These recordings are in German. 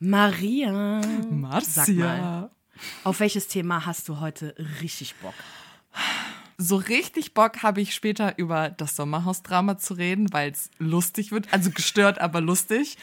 Maria. Marcia. Auf welches Thema hast du heute richtig Bock? So richtig Bock habe ich später über das Sommerhausdrama zu reden, weil es lustig wird. Also gestört, aber lustig.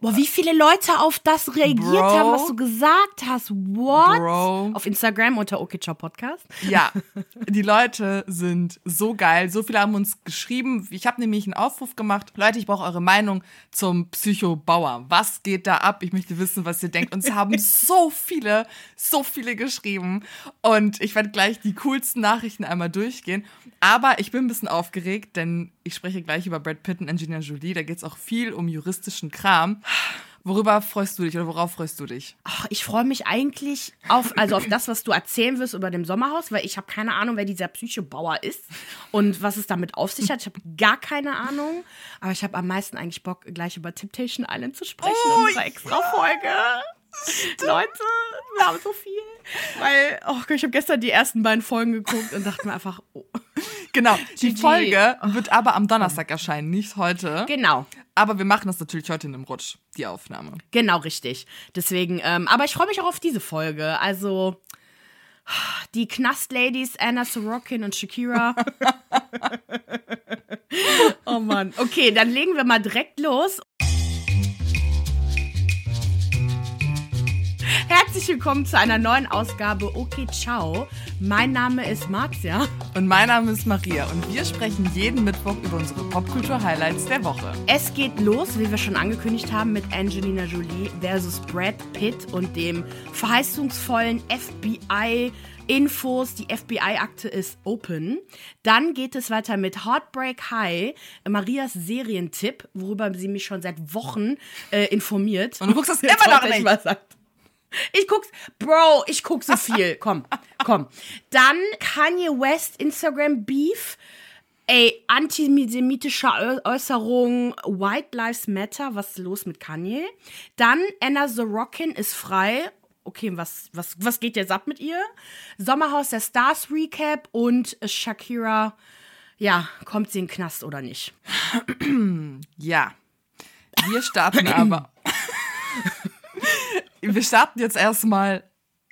Boah, wie viele Leute auf das reagiert Bro. haben, was du gesagt hast. What? Bro. Auf Instagram unter OKCiao Podcast. Ja, die Leute sind so geil. So viele haben uns geschrieben. Ich habe nämlich einen Aufruf gemacht. Leute, ich brauche eure Meinung zum Psycho Bauer. Was geht da ab? Ich möchte wissen, was ihr denkt. Und es haben so viele, so viele geschrieben. Und ich werde gleich die coolsten Nachrichten einmal durchgehen. Aber ich bin ein bisschen aufgeregt, denn ich spreche gleich über Brad Pitt und Angelina Jolie. Da geht es auch viel um juristischen Kram. Worüber freust du dich oder worauf freust du dich? Ach, ich freue mich eigentlich auf, also auf das, was du erzählen wirst über dem Sommerhaus, weil ich habe keine Ahnung, wer dieser Psychobauer ist und was es damit auf sich hat. Ich habe gar keine Ahnung. Aber ich habe am meisten eigentlich Bock, gleich über Temptation Island zu sprechen Oh, in unserer Extra-Folge. Leute, wir haben so viel. Weil, oh Gott, ich habe gestern die ersten beiden Folgen geguckt und dachte mir einfach, oh. Genau, die. Folge wird aber am Donnerstag erscheinen, nicht heute. Genau. Aber wir machen das natürlich heute in einem Rutsch, die Aufnahme. Genau, richtig. Deswegen, ähm, aber ich freue mich auch auf diese Folge. Also, die Knast-Ladies Anna Sorokin und Shakira. oh Mann. Okay, dann legen wir mal direkt los. Herzlich willkommen zu einer neuen Ausgabe Okay Ciao. Mein Name ist Marzia. Und mein Name ist Maria und wir sprechen jeden Mittwoch über unsere Popkultur-Highlights der Woche. Es geht los, wie wir schon angekündigt haben, mit Angelina Jolie versus Brad Pitt und dem verheißungsvollen FBI. Infos, die FBI-Akte ist open. Dann geht es weiter mit Heartbreak High, Marias Serientipp, worüber sie mich schon seit Wochen äh, informiert. Und du guckst das immer noch nicht. mal sagen. Ich guck's, Bro, ich guck so viel. Komm, komm. Dann Kanye West Instagram Beef. Ey, antisemitische Äu- Äußerung, White Lives Matter, was ist los mit Kanye? Dann Anna Sorokin ist frei. Okay, was, was, was geht jetzt ab mit ihr? Sommerhaus der Stars Recap und Shakira, ja, kommt sie in den Knast oder nicht? Ja, wir starten aber. wir starten jetzt erstmal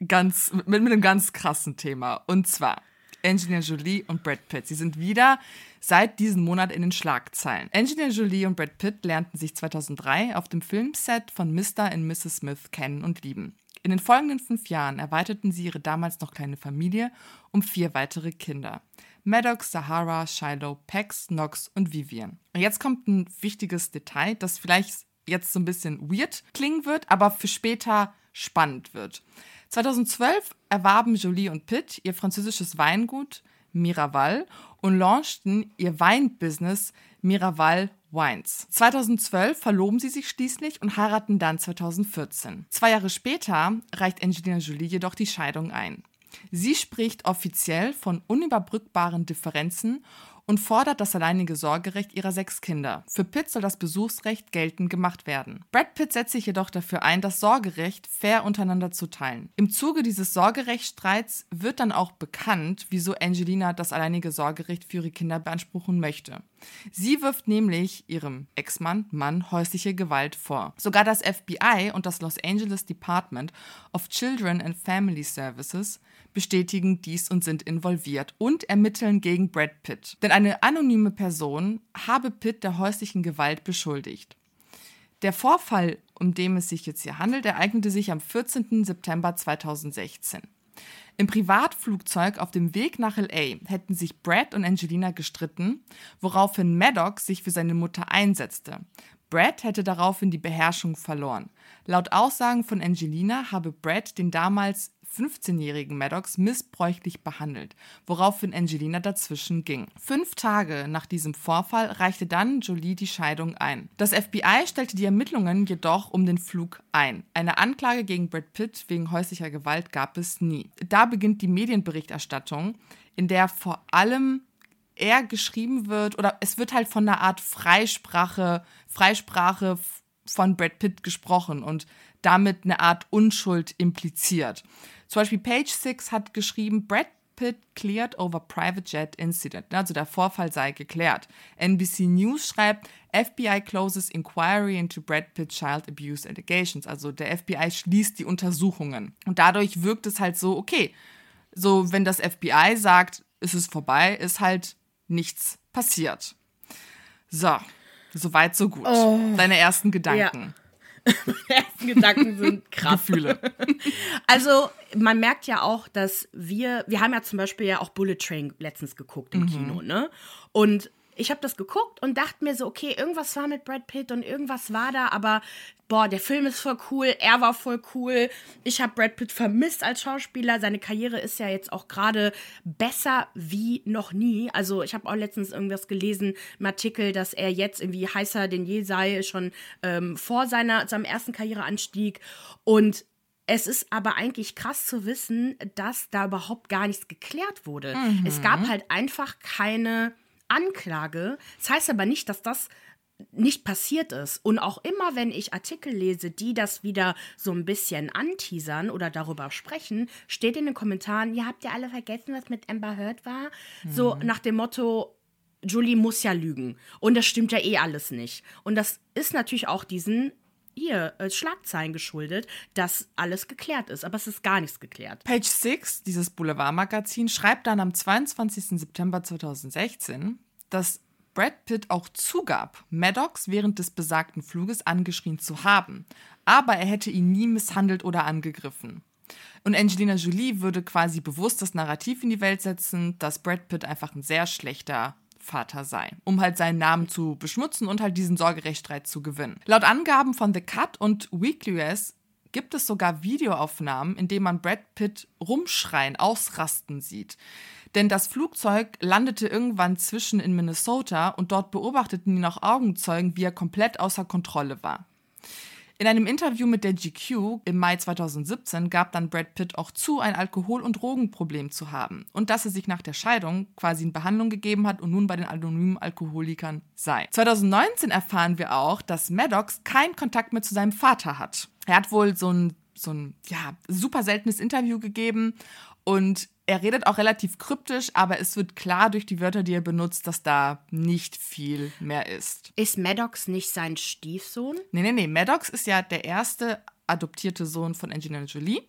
ganz mit, mit einem ganz krassen Thema. Und zwar Angelina Jolie und Brad Pitt. Sie sind wieder seit diesem Monat in den Schlagzeilen. Angelina Jolie und Brad Pitt lernten sich 2003 auf dem Filmset von Mr. und Mrs. Smith kennen und lieben. In den folgenden fünf Jahren erweiterten sie ihre damals noch kleine Familie um vier weitere Kinder. Maddox, Sahara, Shiloh, Pax, Knox und Vivian. Und jetzt kommt ein wichtiges Detail, das vielleicht jetzt so ein bisschen weird klingen wird, aber für später spannend wird. 2012 erwarben Jolie und Pitt ihr französisches Weingut Miraval und launchten ihr Weinbusiness Miraval Wines. 2012 verloben sie sich schließlich und heiraten dann 2014. Zwei Jahre später reicht Angelina Jolie jedoch die Scheidung ein. Sie spricht offiziell von unüberbrückbaren Differenzen und fordert das alleinige Sorgerecht ihrer sechs Kinder. Für Pitt soll das Besuchsrecht geltend gemacht werden. Brad Pitt setzt sich jedoch dafür ein, das Sorgerecht fair untereinander zu teilen. Im Zuge dieses Sorgerechtsstreits wird dann auch bekannt, wieso Angelina das alleinige Sorgerecht für ihre Kinder beanspruchen möchte. Sie wirft nämlich ihrem Ex-Mann Mann häusliche Gewalt vor. Sogar das FBI und das Los Angeles Department of Children and Family Services bestätigen dies und sind involviert und ermitteln gegen Brad Pitt. Denn eine anonyme Person habe Pitt der häuslichen Gewalt beschuldigt. Der Vorfall, um den es sich jetzt hier handelt, ereignete sich am 14. September 2016. Im Privatflugzeug auf dem Weg nach LA hätten sich Brad und Angelina gestritten, woraufhin Maddox sich für seine Mutter einsetzte. Brad hätte daraufhin die Beherrschung verloren. Laut Aussagen von Angelina habe Brad den damals 15-jährigen Maddox missbräuchlich behandelt, woraufhin Angelina dazwischen ging. Fünf Tage nach diesem Vorfall reichte dann Jolie die Scheidung ein. Das FBI stellte die Ermittlungen jedoch um den Flug ein. Eine Anklage gegen Brad Pitt wegen häuslicher Gewalt gab es nie. Da beginnt die Medienberichterstattung, in der vor allem eher geschrieben wird oder es wird halt von einer Art Freisprache, Freisprache von Brad Pitt gesprochen und damit eine Art Unschuld impliziert. Zum Beispiel Page Six hat geschrieben, Brad Pitt cleared over private jet incident. Also der Vorfall sei geklärt. NBC News schreibt, FBI closes inquiry into Brad Pitt child abuse allegations. Also der FBI schließt die Untersuchungen. Und dadurch wirkt es halt so, okay, so wenn das FBI sagt, es ist vorbei, ist halt nichts passiert. So, soweit, so gut. Oh. Deine ersten Gedanken. Die ersten Gedanken sind krass. Gefühle. Also, man merkt ja auch, dass wir, wir haben ja zum Beispiel ja auch Bullet Train letztens geguckt im Kino, ne? Und ich habe das geguckt und dachte mir so, okay, irgendwas war mit Brad Pitt und irgendwas war da, aber boah, der Film ist voll cool, er war voll cool. Ich habe Brad Pitt vermisst als Schauspieler. Seine Karriere ist ja jetzt auch gerade besser wie noch nie. Also ich habe auch letztens irgendwas gelesen im Artikel, dass er jetzt irgendwie heißer denn je sei, schon ähm, vor seiner, seinem ersten Karriereanstieg. Und es ist aber eigentlich krass zu wissen, dass da überhaupt gar nichts geklärt wurde. Es gab halt einfach keine Anklage. Das heißt aber nicht, dass das nicht passiert ist. Und auch immer, wenn ich Artikel lese, die das wieder so ein bisschen anteasern oder darüber sprechen, steht in den Kommentaren, ja, habt ihr alle vergessen, was mit Amber Heard war? So nach dem Motto, Julie muss ja lügen. Und das stimmt ja eh alles nicht. Und das ist natürlich auch diesen hier äh, Schlagzeilen geschuldet, dass alles geklärt ist. Aber es ist gar nichts geklärt. Page 6, dieses Boulevardmagazin, schreibt dann am 22. September 2016, dass Brad Pitt auch zugab, Maddox während des besagten Fluges angeschrien zu haben, aber er hätte ihn nie misshandelt oder angegriffen. Und Angelina Jolie würde quasi bewusst das Narrativ in die Welt setzen, dass Brad Pitt einfach ein sehr schlechter Vater sei, um halt seinen Namen zu beschmutzen und halt diesen Sorgerechtsstreit zu gewinnen. Laut Angaben von The Cut und Weekly US gibt es sogar Videoaufnahmen, in denen man Brad Pitt rumschreien, ausrasten sieht. Denn das Flugzeug landete irgendwann zwischen in Minnesota und dort beobachteten ihn auch Augenzeugen, wie er komplett außer Kontrolle war. In einem Interview mit der GQ im Mai 2017 gab dann Brad Pitt auch zu, ein Alkohol- und Drogenproblem zu haben und dass er sich nach der Scheidung quasi in Behandlung gegeben hat und nun bei den anonymen Alkoholikern sei. 2019 erfahren wir auch, dass Maddox keinen Kontakt mehr zu seinem Vater hat. Er hat wohl so ein, so ein ja, super seltenes Interview gegeben und er redet auch relativ kryptisch, aber es wird klar durch die Wörter, die er benutzt, dass da nicht viel mehr ist. Ist Maddox nicht sein Stiefsohn? Nee, nee, nee. Maddox ist ja der erste adoptierte Sohn von Angelina Jolie,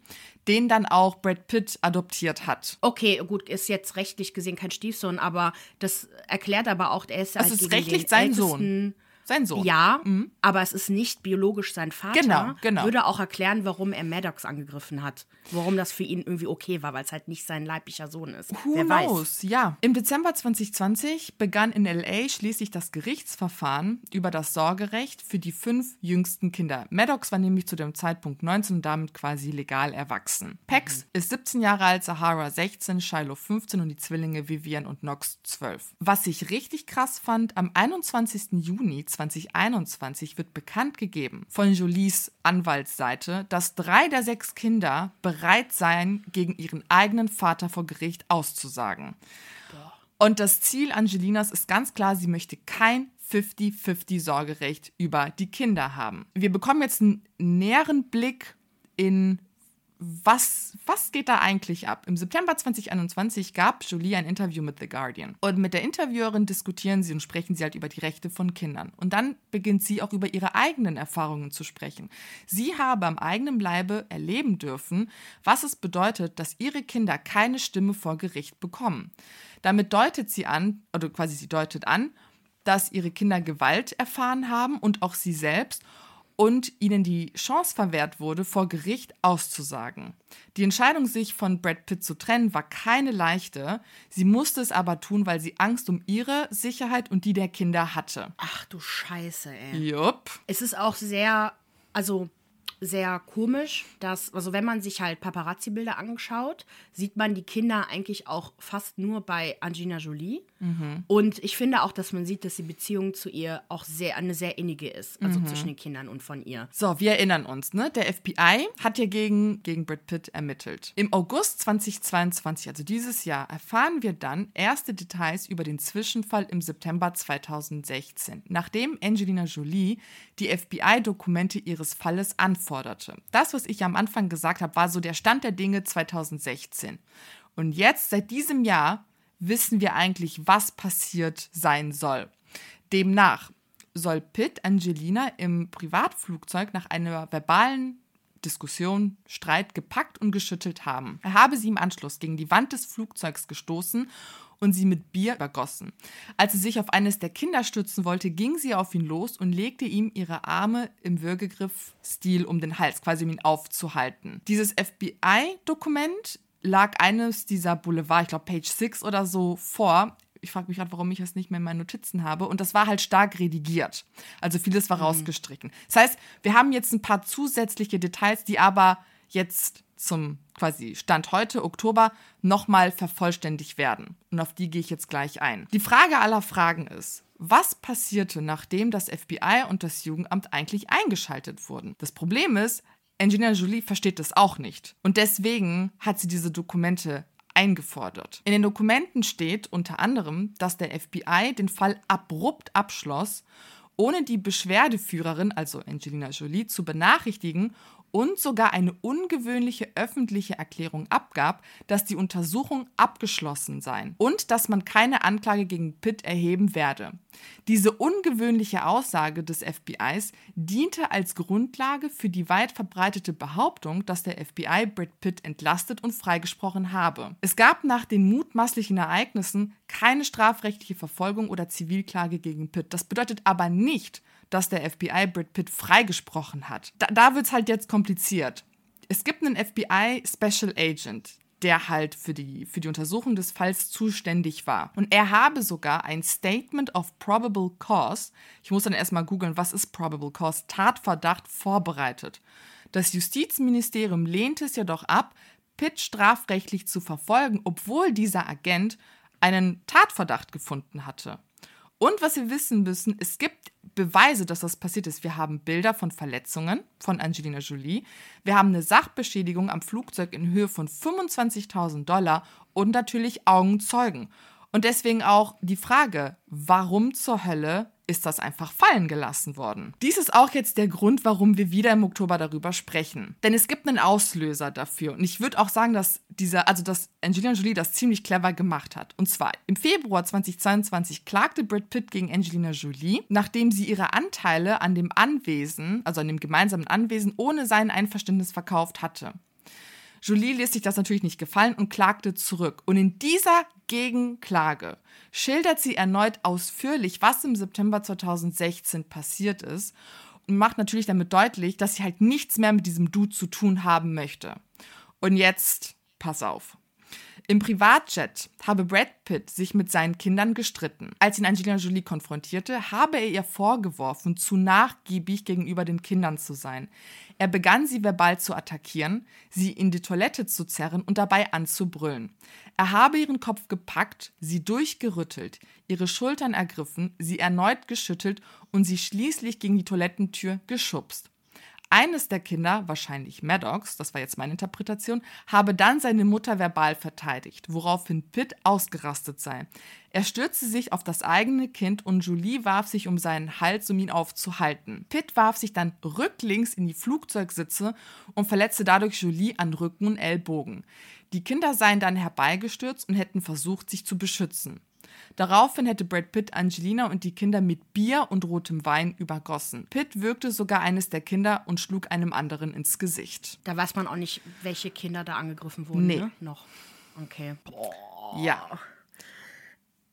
den dann auch Brad Pitt adoptiert hat. Okay, gut, ist jetzt rechtlich gesehen kein Stiefsohn, aber das erklärt aber auch, er ist Das halt ist rechtlich sein Sohn. Sein Sohn. Ja, aber es ist nicht biologisch sein Vater. Genau, genau. Würde auch erklären, warum er Maddox angegriffen hat. Warum das für ihn irgendwie okay war, weil es halt nicht sein leiblicher Sohn ist. Who Wer weiß. knows? Ja. Im Dezember 2020 begann in LA schließlich das Gerichtsverfahren über das Sorgerecht für die fünf jüngsten Kinder. Maddox war nämlich zu dem Zeitpunkt 19 und damit quasi legal erwachsen. Pax ist 17 Jahre alt, Sahara 16, Shiloh 15 und die Zwillinge Vivian und Knox 12. Was ich richtig krass fand, am 21. Juni 2021 wird bekannt gegeben von Jolies Anwaltsseite, dass drei der sechs Kinder bereit seien, gegen ihren eigenen Vater vor Gericht auszusagen. Und das Ziel Angelinas ist ganz klar, sie möchte kein 50-50 Sorgerecht über die Kinder haben. Wir bekommen jetzt einen näheren Blick in was, was geht da eigentlich ab? Im September 2021 gab Jolie ein Interview mit The Guardian. Und mit der Interviewerin diskutieren sie und sprechen sie halt über die Rechte von Kindern. Und dann beginnt sie auch über ihre eigenen Erfahrungen zu sprechen. Sie habe am eigenen Leibe erleben dürfen, was es bedeutet, dass ihre Kinder keine Stimme vor Gericht bekommen. Damit deutet sie an, oder quasi sie deutet an, dass ihre Kinder Gewalt erfahren haben und auch sie selbst und ihnen die Chance verwehrt wurde, vor Gericht auszusagen. Die Entscheidung, sich von Brad Pitt zu trennen, war keine leichte. Sie musste es aber tun, weil sie Angst um ihre Sicherheit und die der Kinder hatte. Ach du Scheiße, ey. Jupp. Es ist auch sehr, also sehr komisch, dass, also wenn man sich halt Paparazzi-Bilder anschaut, sieht man die Kinder eigentlich auch fast nur bei Angelina Jolie. Und ich finde auch, dass man sieht, dass die Beziehung zu ihr auch sehr, eine sehr innige ist, also zwischen den Kindern und von ihr. So, wir erinnern uns, ne? Der FBI hat ja gegen, gegen Brad Pitt ermittelt. Im August 2022, also dieses Jahr, erfahren wir dann erste Details über den Zwischenfall im September 2016, nachdem Angelina Jolie die FBI-Dokumente ihres Falles anforderte. Das, was ich am Anfang gesagt habe, war so der Stand der Dinge 2016. Und jetzt, seit diesem Jahr, wissen wir eigentlich, was passiert sein soll. Demnach soll Pitt Angelina im Privatflugzeug nach einer verbalen Diskussion, Streit gepackt und geschüttelt haben. Er habe sie im Anschluss gegen die Wand des Flugzeugs gestoßen und sie mit Bier übergossen. Als sie sich auf eines der Kinder stützen wollte, ging sie auf ihn los und legte ihm ihre Arme im Würgegriff-Stil um den Hals, quasi um ihn aufzuhalten. Dieses FBI-Dokument lag eines dieser Boulevard, ich glaube Page 6 oder so, vor. Ich frage mich gerade, warum ich es nicht mehr in meinen Notizen habe. Und das war halt stark redigiert. Also vieles war mhm. rausgestrichen. Das heißt, wir haben jetzt ein paar zusätzliche Details, die aber jetzt zum quasi Stand heute, Oktober, nochmal vervollständigt werden. Und auf die gehe ich jetzt gleich ein. Die Frage aller Fragen ist, was passierte, nachdem das FBI und das Jugendamt eigentlich eingeschaltet wurden? Das Problem ist, Angelina Jolie versteht das auch nicht. Und deswegen hat sie diese Dokumente eingefordert. In den Dokumenten steht unter anderem, dass der FBI den Fall abrupt abschloss, ohne die Beschwerdeführerin, also Angelina Jolie, zu benachrichtigen und sogar eine ungewöhnliche öffentliche Erklärung abgab, dass die Untersuchung abgeschlossen sei und dass man keine Anklage gegen Pitt erheben werde. Diese ungewöhnliche Aussage des FBIs diente als Grundlage für die weit verbreitete Behauptung, dass der FBI Brad Pitt entlastet und freigesprochen habe. Es gab nach den mutmaßlichen Ereignissen keine strafrechtliche Verfolgung oder Zivilklage gegen Pitt. Das bedeutet aber nicht, dass der FBI Brad Pitt freigesprochen hat. Da, da wird es halt jetzt kompliziert. Es gibt einen FBI Special Agent, der halt für die, für die Untersuchung des Falls zuständig war. Und er habe sogar ein Statement of Probable Cause, ich muss dann erstmal googeln, was ist Probable Cause, Tatverdacht vorbereitet. Das Justizministerium lehnte es jedoch ab, Pitt strafrechtlich zu verfolgen, obwohl dieser Agent einen Tatverdacht gefunden hatte. Und was wir wissen müssen, es gibt Beweise, dass das passiert ist. Wir haben Bilder von Verletzungen von Angelina Jolie. Wir haben eine Sachbeschädigung am Flugzeug in Höhe von 25.000 Dollar und natürlich Augenzeugen. Und deswegen auch die Frage, warum zur Hölle ist das einfach fallen gelassen worden. Dies ist auch jetzt der Grund, warum wir wieder im Oktober darüber sprechen. Denn es gibt einen Auslöser dafür. Und ich würde auch sagen, dass dieser, also dass Angelina Jolie das ziemlich clever gemacht hat. Und zwar im Februar 2022 klagte Brad Pitt gegen Angelina Jolie, nachdem sie ihre Anteile an dem Anwesen, also an dem gemeinsamen Anwesen, ohne sein Einverständnis verkauft hatte. Jolie ließ sich das natürlich nicht gefallen und klagte zurück. Und in dieser Gegenklage schildert sie erneut ausführlich, was im September 2016 passiert ist und macht natürlich damit deutlich, dass sie halt nichts mehr mit diesem Dude zu tun haben möchte. Und jetzt, pass auf. Im Privatjet habe Brad Pitt sich mit seinen Kindern gestritten. Als ihn Angelina Jolie konfrontierte, habe er ihr vorgeworfen, zu nachgiebig gegenüber den Kindern zu sein. Er begann sie verbal zu attackieren, sie in die Toilette zu zerren und dabei anzubrüllen. Er habe ihren Kopf gepackt, sie durchgerüttelt, ihre Schultern ergriffen, sie erneut geschüttelt und sie schließlich gegen die Toilettentür geschubst. Eines der Kinder, wahrscheinlich Maddox, das war jetzt meine Interpretation, habe dann seine Mutter verbal verteidigt, woraufhin Pitt ausgerastet sei. Er stürzte sich auf das eigene Kind und Julie warf sich um seinen Hals, um ihn aufzuhalten. Pitt warf sich dann rücklings in die Flugzeugsitze und verletzte dadurch Julie an Rücken und Ellbogen. Die Kinder seien dann herbeigestürzt und hätten versucht, sich zu beschützen. Daraufhin hätte Brad Pitt Angelina und die Kinder mit Bier und rotem Wein übergossen. Pitt würgte sogar eines der Kinder und schlug einem anderen ins Gesicht. Da weiß man auch nicht, welche Kinder da angegriffen wurden. Nee. Ne? Noch. Okay. Boah. Ja.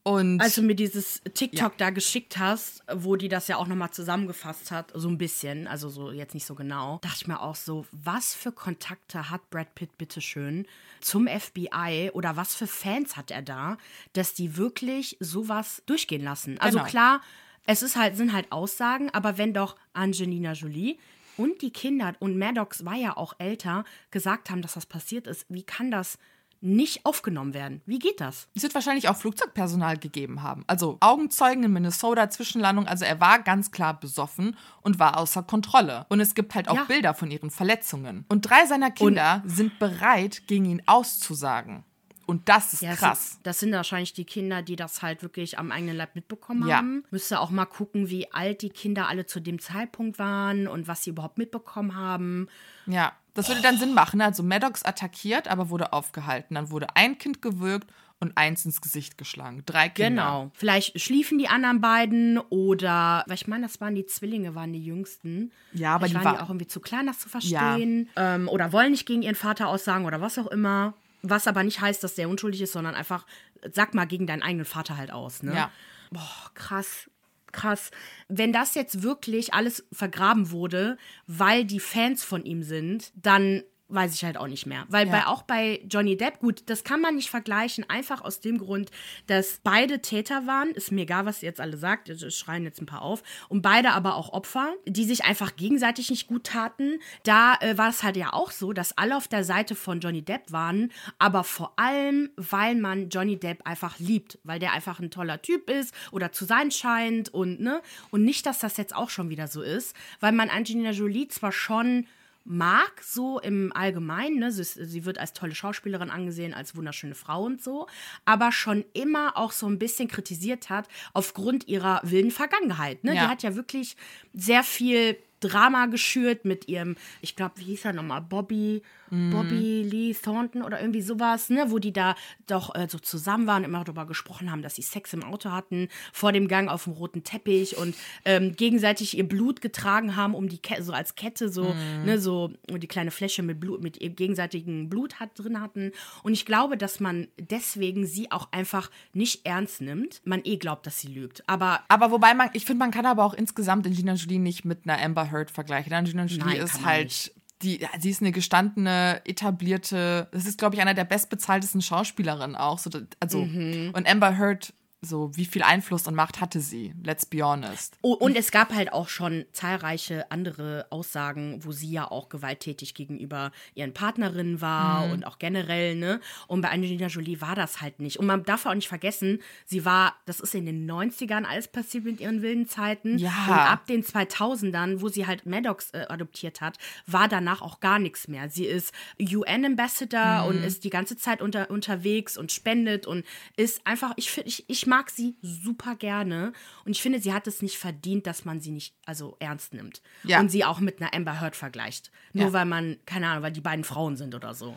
Und Als du mir dieses TikTok ja. da geschickt hast, wo die das ja auch nochmal zusammengefasst hat, so ein bisschen, also so jetzt nicht so genau, dachte ich mir auch so, was für Kontakte hat Brad Pitt bitteschön zum FBI oder was für Fans hat er da, dass die wirklich sowas durchgehen lassen? Also genau. klar, es ist halt, sind halt Aussagen, aber wenn doch Angelina Jolie und die Kinder und Maddox war ja auch älter, gesagt haben, dass das passiert ist, wie kann das nicht aufgenommen werden. Wie geht das? Es wird wahrscheinlich auch Flugzeugpersonal gegeben haben. Also Augenzeugen in Minnesota, Zwischenlandung. Also er war ganz klar besoffen und war außer Kontrolle. Und es gibt halt auch ja. Bilder von ihren Verletzungen. Und drei seiner Kinder und sind bereit, gegen ihn auszusagen. Und das ist ja, krass. Das sind, wahrscheinlich die Kinder, die das halt wirklich am eigenen Leib mitbekommen ja. haben. Müsste auch mal gucken, wie alt die Kinder alle zu dem Zeitpunkt waren und was sie überhaupt mitbekommen haben. Ja, Das würde dann Sinn machen. Also Maddox attackiert, aber wurde aufgehalten. Dann wurde ein Kind gewürgt und eins ins Gesicht geschlagen. Drei Kinder. Genau. Vielleicht schliefen die anderen beiden oder, weil ich meine, das waren die Zwillinge, waren die jüngsten. Ja, aber die waren war- die auch irgendwie zu klein, das zu verstehen. Ähm, oder wollen nicht gegen ihren Vater aussagen oder was auch immer. Was aber nicht heißt, dass der unschuldig ist, sondern einfach, sag mal gegen deinen eigenen Vater halt aus. Ne? Ja. Boah, krass. Krass. Wenn das jetzt wirklich alles vergraben wurde, weil die Fans von ihm sind, dann weiß ich halt auch nicht mehr. Weil Ja. bei, auch bei Johnny Depp, gut, das kann man nicht vergleichen, einfach aus dem Grund, dass beide Täter waren. Ist mir egal, was ihr jetzt alle sagt, es schreien jetzt ein paar auf. Und beide aber auch Opfer, die sich einfach gegenseitig nicht gut taten. Da äh, war es halt ja auch so, dass alle auf der Seite von Johnny Depp waren, aber vor allem, weil man Johnny Depp einfach liebt, weil der einfach ein toller Typ ist oder zu sein scheint und ne und nicht, dass das jetzt auch schon wieder so ist, weil man Angelina Jolie zwar schon mag, so im Allgemeinen. Ne? Sie, sie wird als tolle Schauspielerin angesehen, als wunderschöne Frau und so, aber schon immer auch so ein bisschen kritisiert hat aufgrund ihrer wilden Vergangenheit. Ne? Ja. Die hat ja wirklich sehr viel Drama geschürt mit ihrem, ich glaube, wie hieß er nochmal, Bobby, Bobby Lee Thornton oder irgendwie sowas, ne, wo die da doch äh, so zusammen waren, immer darüber gesprochen haben, dass sie Sex im Auto hatten, vor dem Gang auf dem roten Teppich und ähm, gegenseitig ihr Blut getragen haben, um die Kette, so als Kette, so, ne, so die kleine Fläche mit Blut, mit ihrem gegenseitigen Blut hat, drin hatten. Und ich glaube, dass man deswegen sie auch einfach nicht ernst nimmt. Man eh glaubt, dass sie lügt. Aber Aber wobei man, ich finde, man kann aber auch insgesamt Angelina Jolie nicht mit einer Amber Heard vergleichen. Angelina Jolie Nein, ist halt, nicht. die, sie ist eine gestandene, etablierte, das ist, glaube ich, einer der bestbezahltesten Schauspielerinnen auch. So, also, Mhm. Und Amber Heard, so, wie viel Einfluss und Macht hatte sie? Let's be honest. Oh, und es gab halt auch schon zahlreiche andere Aussagen, wo sie ja auch gewalttätig gegenüber ihren Partnerinnen war Mhm. und auch generell, ne? Und bei Angelina Jolie war das halt nicht. Und man darf auch nicht vergessen, sie war, das ist in den 90ern alles passiert mit ihren wilden Zeiten. Ja. Und ab den 2000ern, wo sie halt Maddox äh, adoptiert hat, war danach auch gar nichts mehr. Sie ist UN-Ambassador Mhm. und ist die ganze Zeit unter, unterwegs und spendet und ist einfach, ich finde, ich, ich mag sie super gerne und ich finde, sie hat es nicht verdient, dass man sie nicht also ernst nimmt Ja. und sie auch mit einer Amber Heard vergleicht. Nur Ja. weil man, keine Ahnung, weil die beiden Frauen sind oder so.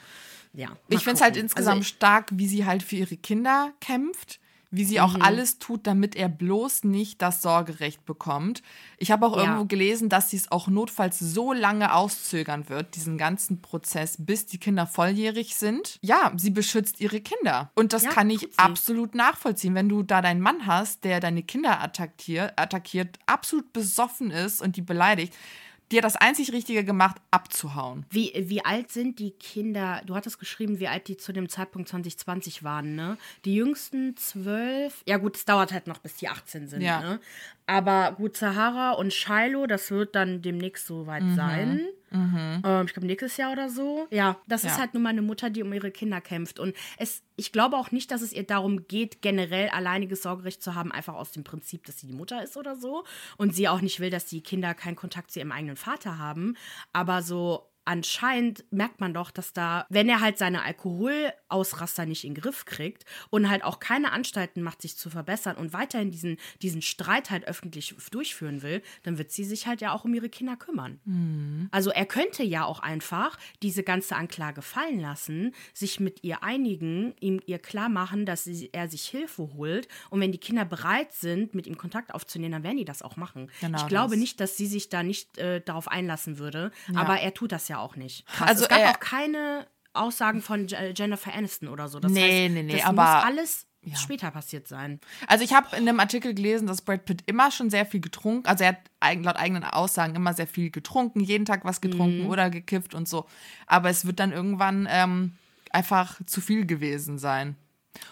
Ja. Ich finde es halt insgesamt Also stark, wie sie halt für ihre Kinder kämpft, wie sie Mhm. auch alles tut, damit er bloß nicht das Sorgerecht bekommt. Ich habe auch Ja. irgendwo gelesen, dass sie es auch notfalls so lange auszögern wird, diesen ganzen Prozess, bis die Kinder volljährig sind. Ja, sie beschützt ihre Kinder. Und das Ja, kann ich absolut nachvollziehen. Wenn du da deinen Mann hast, der deine Kinder attackiert, attackiert absolut besoffen ist und die beleidigt, die hat das einzig Richtige gemacht, abzuhauen. Wie, wie alt sind die Kinder? Du hattest geschrieben, wie alt die zu dem Zeitpunkt 2020 waren, ne? Die jüngsten zwölf. Ja, gut, es dauert halt noch, bis die 18 sind, Ja. ne? Aber gut, Sahara und Shiloh, das wird dann demnächst soweit Mhm. sein. Ähm, ich glaube, nächstes Jahr oder so. Ja, das ist Ja. halt nun mal eine Mutter, die um ihre Kinder kämpft. Und es, ich glaube auch nicht, dass es ihr darum geht, generell alleiniges Sorgerecht zu haben, einfach aus dem Prinzip, dass sie die Mutter ist oder so. Und sie auch nicht will, dass die Kinder keinen Kontakt zu ihrem eigenen Vater haben. Aber so anscheinend merkt man doch, dass da, wenn er halt seine Alkoholausraster nicht in den Griff kriegt und halt auch keine Anstalten macht, sich zu verbessern und weiterhin diesen, diesen Streit halt öffentlich durchführen will, dann wird sie sich halt ja auch um ihre Kinder kümmern. Also er könnte ja auch einfach diese ganze Anklage fallen lassen, sich mit ihr einigen, ihm ihr klar machen, dass sie, er sich Hilfe holt und wenn die Kinder bereit sind, mit ihm Kontakt aufzunehmen, dann werden die das auch machen. Genau ich glaube das. nicht, dass sie sich da nicht äh, darauf einlassen würde, aber er tut das ja auch nicht. Krass. Also es gab er- auch keine Aussagen von Je- Jennifer Aniston oder so. Das Nee, heißt, nee, nee, das aber- muss alles später passiert sein. Also ich habe in dem Artikel gelesen, dass Brad Pitt immer schon sehr viel getrunken, also er hat laut eigenen Aussagen immer sehr viel getrunken, jeden Tag was getrunken oder gekifft und so. Aber es wird dann irgendwann ähm, einfach zu viel gewesen sein.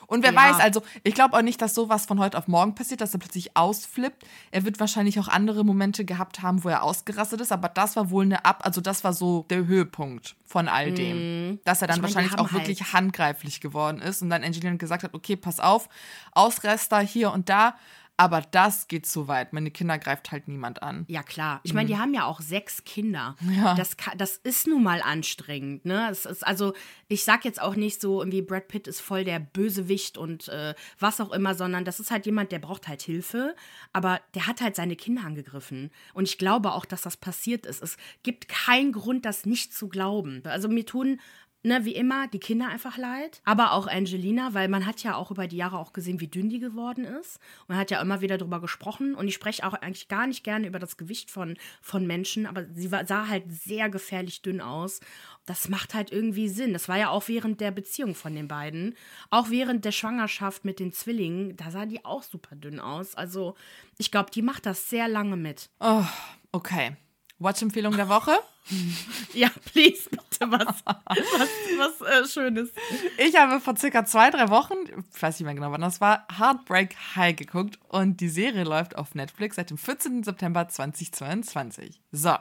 Und wer Ja. weiß, also ich glaube auch nicht, dass sowas von heute auf morgen passiert, dass er plötzlich ausflippt. Er wird wahrscheinlich auch andere Momente gehabt haben, wo er ausgerastet ist, aber das war wohl eine Ab, also das war so der Höhepunkt von all dem. Dass er dann Mhm. Ich wahrscheinlich auch wirklich handgreiflich geworden ist und dann Angelina gesagt hat, okay, pass auf, Ausraster hier und da, Aber das geht zu weit. Meine Kinder greift halt niemand an. Ja, klar. Ich meine, die haben ja auch sechs Kinder. Ja. Das, das ist nun mal anstrengend. Ne? Es ist, also, ich sag jetzt auch nicht so, irgendwie Brad Pitt ist voll der Bösewicht und äh, was auch immer, sondern das ist halt jemand, der braucht halt Hilfe. Aber der hat halt seine Kinder angegriffen. Und ich glaube auch, dass das passiert ist. Es gibt keinen Grund, das nicht zu glauben. Also, mir tun ne, wie immer, die Kinder einfach leid, aber auch Angelina, weil man hat ja auch über die Jahre auch gesehen, wie dünn die geworden ist. Man hat ja immer wieder darüber gesprochen und ich spreche auch eigentlich gar nicht gerne über das Gewicht von, von Menschen, aber sie war, sah halt sehr gefährlich dünn aus. Das macht halt irgendwie Sinn. Das war ja auch während der Beziehung von den beiden. Auch während der Schwangerschaft mit den Zwillingen, da sah die auch super dünn aus. Also ich glaube, die macht das sehr lange mit. Oh, okay. Watch-Empfehlung der Woche. Ja, please, bitte was, was, was äh, Schönes. Ich habe vor circa zwei, drei Wochen, ich weiß nicht mehr genau wann das war, Heartbreak High geguckt und die Serie läuft auf Netflix seit dem 14. September 2022. So.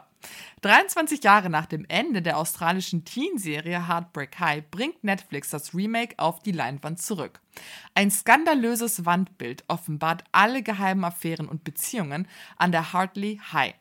23 Jahre nach dem Ende der australischen Teen-Serie Heartbreak High bringt Netflix das Remake auf die Leinwand zurück. Ein skandalöses Wandbild offenbart alle geheimen Affären und Beziehungen an der Hartley High.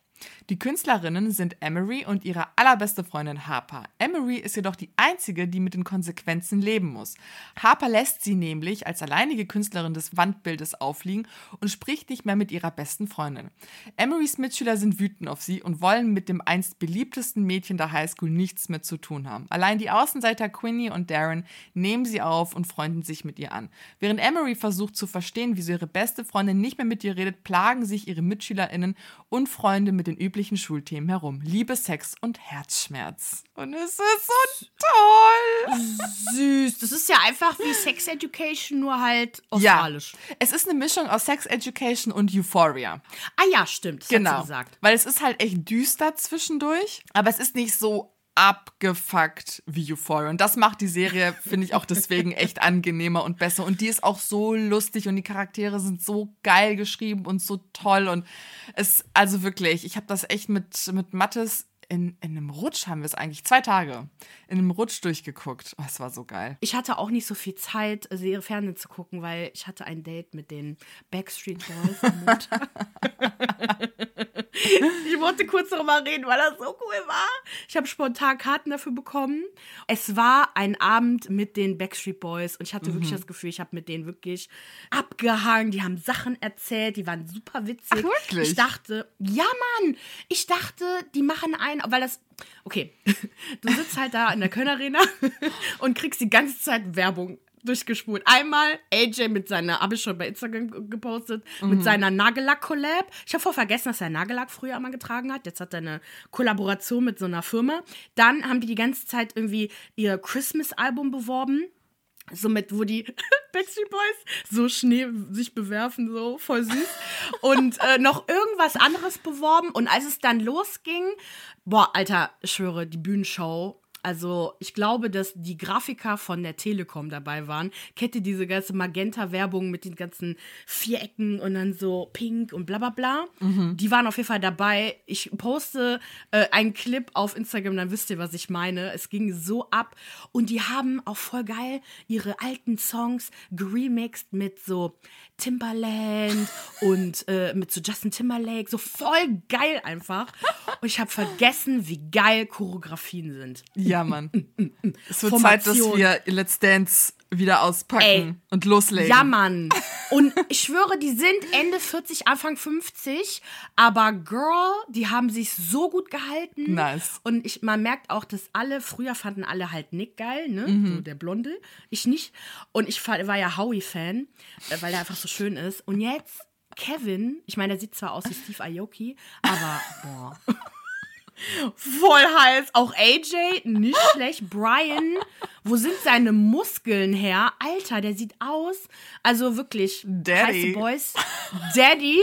Die Künstlerinnen sind Emery und ihre allerbeste Freundin Harper. Emery ist jedoch die einzige, die mit den Konsequenzen leben muss. Harper lässt sie nämlich als alleinige Künstlerin des Wandbildes aufliegen und spricht nicht mehr mit ihrer besten Freundin. Emerys Mitschüler sind wütend auf sie und wollen mit dem einst beliebtesten Mädchen der Highschool nichts mehr zu tun haben. Allein die Außenseiter Quinny und Darren nehmen sie auf und freunden sich mit ihr an. Während Emery versucht zu verstehen, wieso ihre beste Freundin nicht mehr mit ihr redet, plagen sich ihre MitschülerInnen und Freunde mit den üblichen Schulthemen herum. Liebe, Sex und Herzschmerz. Und es ist so toll. Süß. Das ist ja einfach wie Sex Education, nur halt australisch. Ja, es ist eine Mischung aus Sex Education und Euphoria. Ah ja, stimmt. Das hat Genau. sie gesagt. Weil es ist halt echt düster zwischendurch, aber es ist nicht so abgefuckt wie Euphoria. Und das macht die Serie, finde ich, auch deswegen echt angenehmer und besser. Und die ist auch so lustig und die Charaktere sind so geil geschrieben und so toll. Und es, also wirklich, ich habe das echt mit, mit Mattes in, in einem Rutsch haben wir es eigentlich, zwei Tage, in einem Rutsch durchgeguckt. Oh, es war so geil. Ich hatte auch nicht so viel Zeit, Serie Fernsehen zu gucken, weil ich hatte ein Date mit den Backstreet Boys am Montag. ich wollte kurz darüber reden, weil das so cool war. Ich habe spontan Karten dafür bekommen. Es war ein Abend mit den Backstreet Boys und ich hatte wirklich das Gefühl, ich habe mit denen wirklich abgehangen. Die haben Sachen erzählt, die waren super witzig. Ach, wirklich? Ich dachte, ja Mann, ich dachte, die machen ein, weil das Okay, du sitzt halt da in der Köln Arena und kriegst die ganze Zeit Werbung durchgespult. Einmal AJ mit seiner, habe ich schon bei Instagram ge- gepostet, mit seiner Nagellack-Collab. Ich habe voll vergessen, dass er Nagellack früher immer getragen hat. Jetzt hat er eine Kollaboration mit so einer Firma. Dann haben die die ganze Zeit irgendwie ihr Christmas-Album beworben. So mit, wo die Backstreet Boys so Schnee sich bewerfen, so voll süß. Und äh, noch irgendwas anderes beworben. Und als es dann losging, boah, Alter, ich schwöre, die Bühnenshow. Also, ich glaube, dass die Grafiker von der Telekom dabei waren. Ihr diese ganze Magenta-Werbung mit den ganzen Vierecken und dann so pink und bla bla bla? Die waren auf jeden Fall dabei. Ich poste äh, einen Clip auf Instagram, dann wisst ihr, was ich meine. Es ging so ab. Und die haben auch voll geil ihre alten Songs geremixed mit so Timbaland und äh, mit so Justin Timberlake. So voll geil einfach. Und ich habe vergessen, wie geil Choreografien sind. Ja, Mann. es wird Zeit, dass Formation. wir Let's Dance wieder auspacken Ey. und loslegen. Ja, Mann. Und ich schwöre, die sind Ende 40, Anfang 50. Aber Girl, die haben sich so gut gehalten. Nice. Und ich, man merkt auch, dass alle, früher fanden alle halt Nick geil, ne? Mhm. So der Blonde. Ich nicht. Und ich war ja Howie-Fan, äh, weil er einfach so schön ist. Und jetzt Kevin, ich meine, der sieht zwar aus wie Steve Aoki, aber boah. Voll heiß. Auch AJ, nicht schlecht. Brian, wo sind seine Muskeln her? Alter, der sieht aus. Also wirklich, Daddy. heiße Boys. Daddy,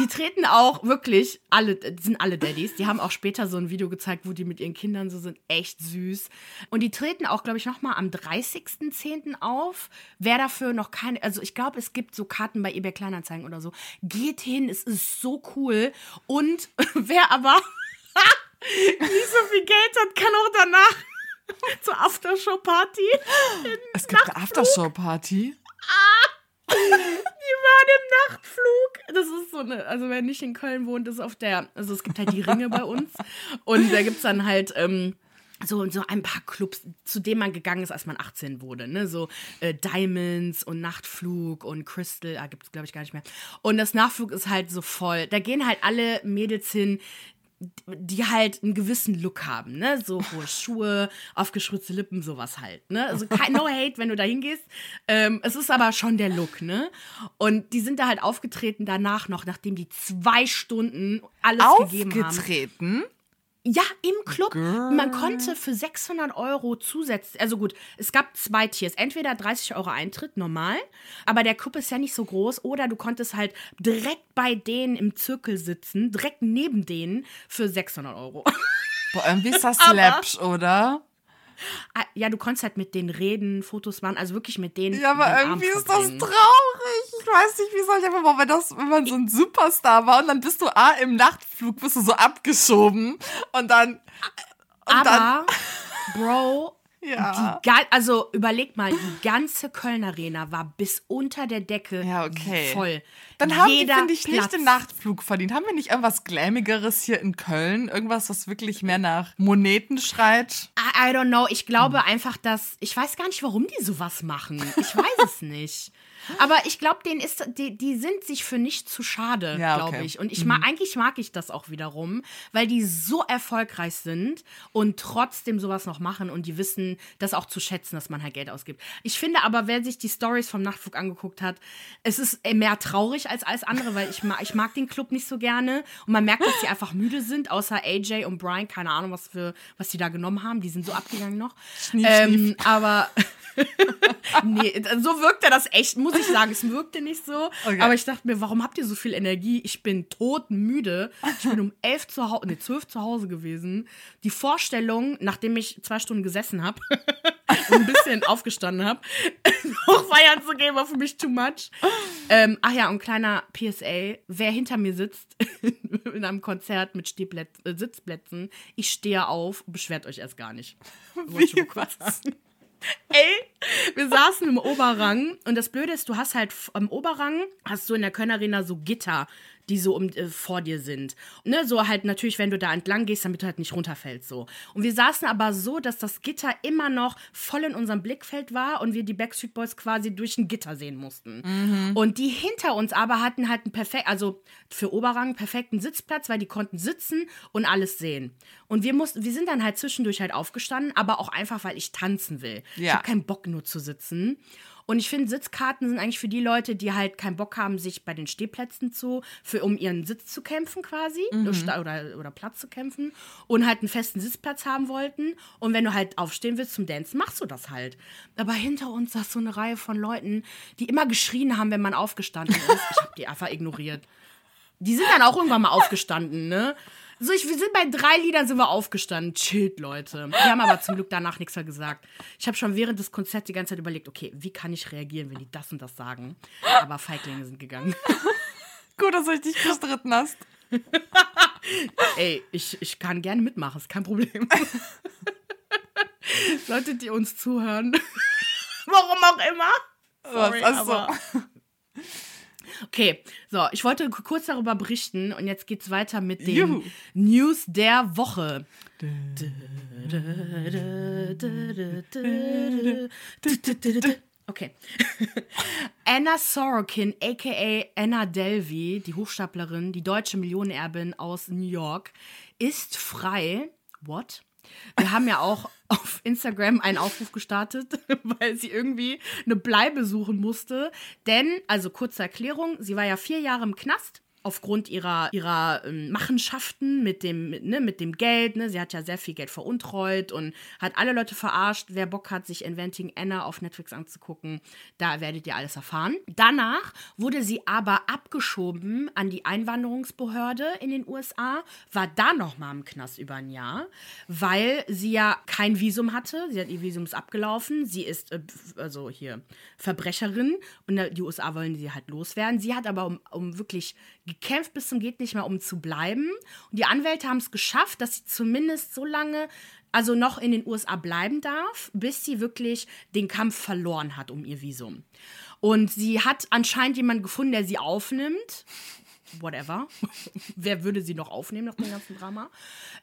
die treten auch wirklich, alle, sind alle Daddys. Die haben auch später so ein Video gezeigt, wo die mit ihren Kindern so sind. Echt süß. Und die treten auch, glaube ich, nochmal am 30.10. auf. Wer dafür noch keine, also ich glaube, es gibt so Karten bei eBay Kleinanzeigen oder so. Geht hin, es ist so cool. Und wer aber nicht so viel Geld hat, kann auch danach zur Aftershow-Party. Es gibt eine Aftershow-Party. Die waren im Nachtflug. Das ist so eine, also wer nicht in Köln wohnt, ist auf der, also es gibt halt die Ringe bei uns. Und da gibt es dann halt, ähm, so, so ein paar Clubs, zu denen man gegangen ist, als man 18 wurde. Ne? So äh, Diamonds und Nachtflug und Crystal, ah, gibt es, glaube ich, gar nicht mehr. Und das Nachtflug ist halt so voll. Da gehen halt alle Mädels hin, die halt einen gewissen Look haben, ne? So hohe Schuhe, aufgeschritzte Lippen, sowas halt, ne? Also kein No Hate, wenn du da hingehst. Ähm, es ist aber schon der Look, ne? Und die sind da halt aufgetreten danach noch, nachdem die zwei Stunden alles gegeben haben. Aufgetreten? Ja, im Club. Girl. Man konnte für 600 Euro zusätzlich, also gut, es gab zwei Tiers. Entweder 30 Euro Eintritt, normal, aber der Club ist ja nicht so groß. Oder du konntest halt direkt bei denen im Zirkel sitzen, direkt neben denen für 600 Euro. Boah, irgendwie ist das läppsch, oder? Ah, ja, du konntest halt mit denen reden, Fotos machen, also wirklich mit denen. Ja, aber irgendwie ist das traurig. Ich weiß nicht, wie soll ich einfach mal, wenn, das, wenn man so ein Superstar war und dann bist du A, im Nachtflug bist du so abgeschoben und dann. Und dann Aber, Bro, ja. die, also überleg mal, die ganze Köln Arena war bis unter der Decke Ja, okay. voll. Dann haben Jeder die, finde ich, nicht Platz. den Nachtflug verdient. Haben wir nicht irgendwas Glammigeres hier in Köln? Irgendwas, was wirklich mehr nach Moneten schreit? I, I don't know. Ich glaube Hm. einfach, dass. Ich weiß gar nicht, warum die sowas machen. Ich weiß es nicht. Aber ich glaube, denen ist, die, die sind sich für nicht zu schade, Ja, glaube okay. Mhm. ich. Und ich mag, eigentlich mag ich das auch wiederum, weil die so erfolgreich sind und trotzdem sowas noch machen und die wissen das auch zu schätzen, dass man halt Geld ausgibt. Ich finde aber, wer sich die Stories vom Nachtflug angeguckt hat, es ist mehr traurig als alles andere, weil ich mag, ich mag den Club nicht so gerne und man merkt, dass die einfach müde sind, außer AJ und Brian, keine Ahnung, was für was die da genommen haben, die sind so abgegangen noch. Schnief, ähm, aber nee, so wirkte das echt, muss ich sagen. Es wirkte nicht so. Okay. Aber ich dachte mir, warum habt ihr so viel Energie? Ich bin todmüde. Ich bin um elf zu Hause, nee, zwölf zu Hause gewesen. Die Vorstellung, nachdem ich zwei Stunden gesessen habe und ein bisschen aufgestanden habe, noch feiern zu gehen, war für mich too much. Ähm, ach ja, und kleiner PSA, wer hinter mir sitzt in einem Konzert mit Stehplätz, äh, Sitzplätzen, ich stehe auf, beschwert euch erst gar nicht. Wie, sagen. Ey, wir saßen im Oberrang und das Blöde ist, du hast halt im Oberrang, hast du in der Köln Arena so Gitter, die so um, äh, vor dir sind. Ne, so halt natürlich, wenn du da entlang gehst, damit du halt nicht runterfällst so. Und wir saßen aber so, dass das Gitter immer noch voll in unserem Blickfeld war und wir die Backstreet Boys quasi durch ein Gitter sehen mussten. Und die hinter uns aber hatten halt einen perfekt, also für Oberrang perfekten Sitzplatz, weil die konnten sitzen und alles sehen. Und wir mussten, wir sind dann halt zwischendurch halt aufgestanden, aber auch einfach, weil ich tanzen will. Ich Ja. habe keinen Bock nur zu sitzen. Und ich finde, Sitzkarten sind eigentlich für die Leute, die halt keinen Bock haben, sich bei den Stehplätzen zu, für, um ihren Sitz zu kämpfen quasi oder, oder, oder Platz zu kämpfen und halt einen festen Sitzplatz haben wollten. Und wenn du halt aufstehen willst zum Dancen, machst du das halt. Aber hinter uns saß so eine Reihe von Leuten, die immer geschrien haben, wenn man aufgestanden ist. Ich habe die einfach ignoriert. Die sind dann auch irgendwann mal aufgestanden, ne? So, ich, wir sind bei drei Liedern sind wir aufgestanden. Chillt, Leute. Wir haben aber zum Glück danach nichts mehr gesagt. Ich habe schon während des Konzerts die ganze Zeit überlegt, okay, wie kann ich reagieren, wenn die das und das sagen? Aber Feiglinge sind gegangen. Gut, dass du dich nicht gestritten hast. Ey, ich, ich kann gerne mitmachen, ist kein Problem. Leute, die uns zuhören, warum auch immer. Sorry, Was? Also, aber- Okay, so, ich wollte kurz darüber berichten und jetzt geht's weiter mit den Juhu. News der Woche. Okay. Anna Sorokin, aka Anna Delvey, die Hochstaplerin, die deutsche Millionenerbin aus New York, ist frei. What? Wir haben ja auch auf Instagram einen Aufruf gestartet, weil sie irgendwie eine Bleibe suchen musste. Denn, also kurze Erklärung, sie war ja vier Jahre im Knast aufgrund ihrer, ihrer ähm, Machenschaften mit dem, mit, ne, mit dem Geld. Ne? Sie hat ja sehr viel Geld veruntreut und hat alle Leute verarscht. Wer Bock hat, sich Inventing Anna auf Netflix anzugucken, da werdet ihr alles erfahren. Danach wurde sie aber abgeschoben an die Einwanderungsbehörde in den USA, war da noch mal im Knast über ein Jahr, weil sie ja kein Visum hatte. Sie hat ihr Visum abgelaufen. Sie ist äh, also hier Verbrecherin und äh, die USA wollen sie halt loswerden. Sie hat aber um, um wirklich gekämpft bis zum geht nicht mehr, um zu bleiben. Und die Anwälte haben es geschafft, dass sie zumindest so lange also noch in den USA bleiben darf, bis sie wirklich den Kampf verloren hat um ihr Visum. Und sie hat anscheinend jemanden gefunden, der sie aufnimmt. Whatever. Wer würde sie noch aufnehmen nach dem ganzen Drama?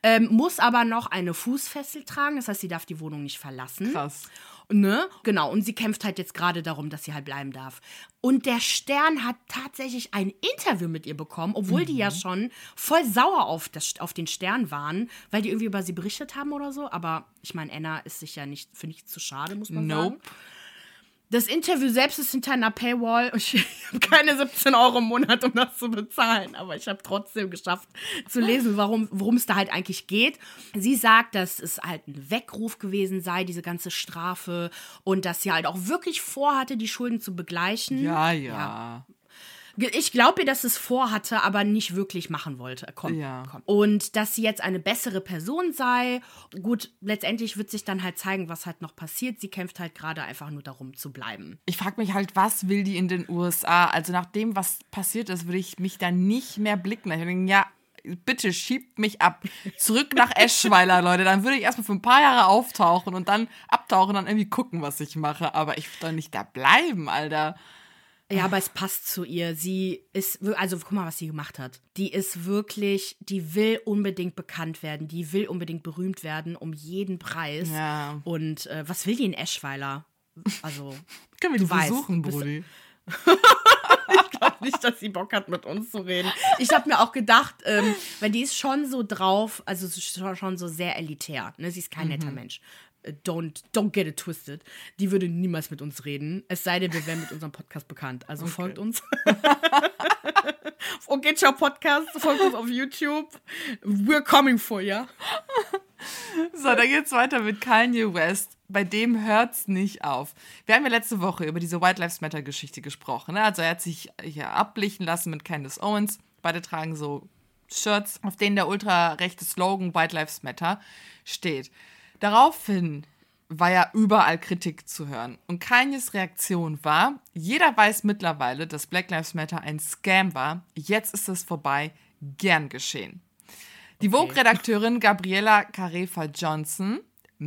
Ähm, muss aber noch eine Fußfessel tragen, das heißt, sie darf die Wohnung nicht verlassen. Krass. Ne? Genau, und sie kämpft halt jetzt gerade darum, dass sie halt bleiben darf. Und der Stern hat tatsächlich ein Interview mit ihr bekommen, obwohl die ja schon voll sauer auf, das, auf den Stern waren, weil die irgendwie über sie berichtet haben oder so. Aber ich meine, Anna ist sich ja nicht für nichts zu schade, muss man Nope. sagen. Das Interview selbst ist hinter einer Paywall. Ich habe keine 17 Euro im Monat, um das zu bezahlen. Aber ich habe trotzdem geschafft zu lesen, warum worum es da halt eigentlich geht. Sie sagt, dass es halt ein Weckruf gewesen sei, diese ganze Strafe. Und dass sie halt auch wirklich vorhatte, die Schulden zu begleichen. Ja, ja. Ich glaube ihr, dass es vorhatte, aber nicht wirklich machen wollte. Komm, Ja. komm. Und dass sie jetzt eine bessere Person sei. Gut, letztendlich wird sich dann halt zeigen, was halt noch passiert. Sie kämpft halt gerade einfach nur darum zu bleiben. Ich frage mich halt, was will die in den USA? Also nach dem, was passiert ist, würde ich mich da nicht mehr blicken. Ich würde denken, ja, bitte schiebt mich ab. Zurück nach Eschweiler, Leute. Dann würde ich erstmal für ein paar Jahre auftauchen und dann abtauchen und dann irgendwie gucken, was ich mache. Aber ich würde doch nicht da bleiben, Alter. Ja, aber es passt zu ihr. Sie ist, also guck mal, was sie gemacht hat. Die ist wirklich, die will unbedingt bekannt werden. Die will unbedingt berühmt werden um jeden Preis. Ja. Und äh, was will die in Eschweiler? Also, Können wir die versuchen, Brudi? nicht, dass sie Bock hat, mit uns zu reden. Ich habe mir auch gedacht, ähm, weil die ist schon so drauf, also schon, schon so sehr elitär. Ne? Sie ist kein netter Mensch. Don't, don't get it twisted. Die würde niemals mit uns reden. Es sei denn, wir wären mit unserem Podcast bekannt. Also folgt uns. okay, ciao Podcast. Folgt uns auf YouTube. We're coming for you. So, dann geht's weiter mit Kanye West. Bei dem hört's nicht auf. Wir haben ja letzte Woche über diese White Lives Matter Geschichte gesprochen. Ne? Also er hat sich hier ablichten lassen mit Candace Owens. Beide tragen so Shirts, auf denen der ultrarechte Slogan White Lives Matter steht. Daraufhin war ja überall Kritik zu hören. Und Kanyes Reaktion war, jeder weiß mittlerweile, dass Black Lives Matter ein Scam war. Jetzt ist es vorbei. Gern geschehen. Die Vogue-Redakteurin Gabriella Carefa Johnson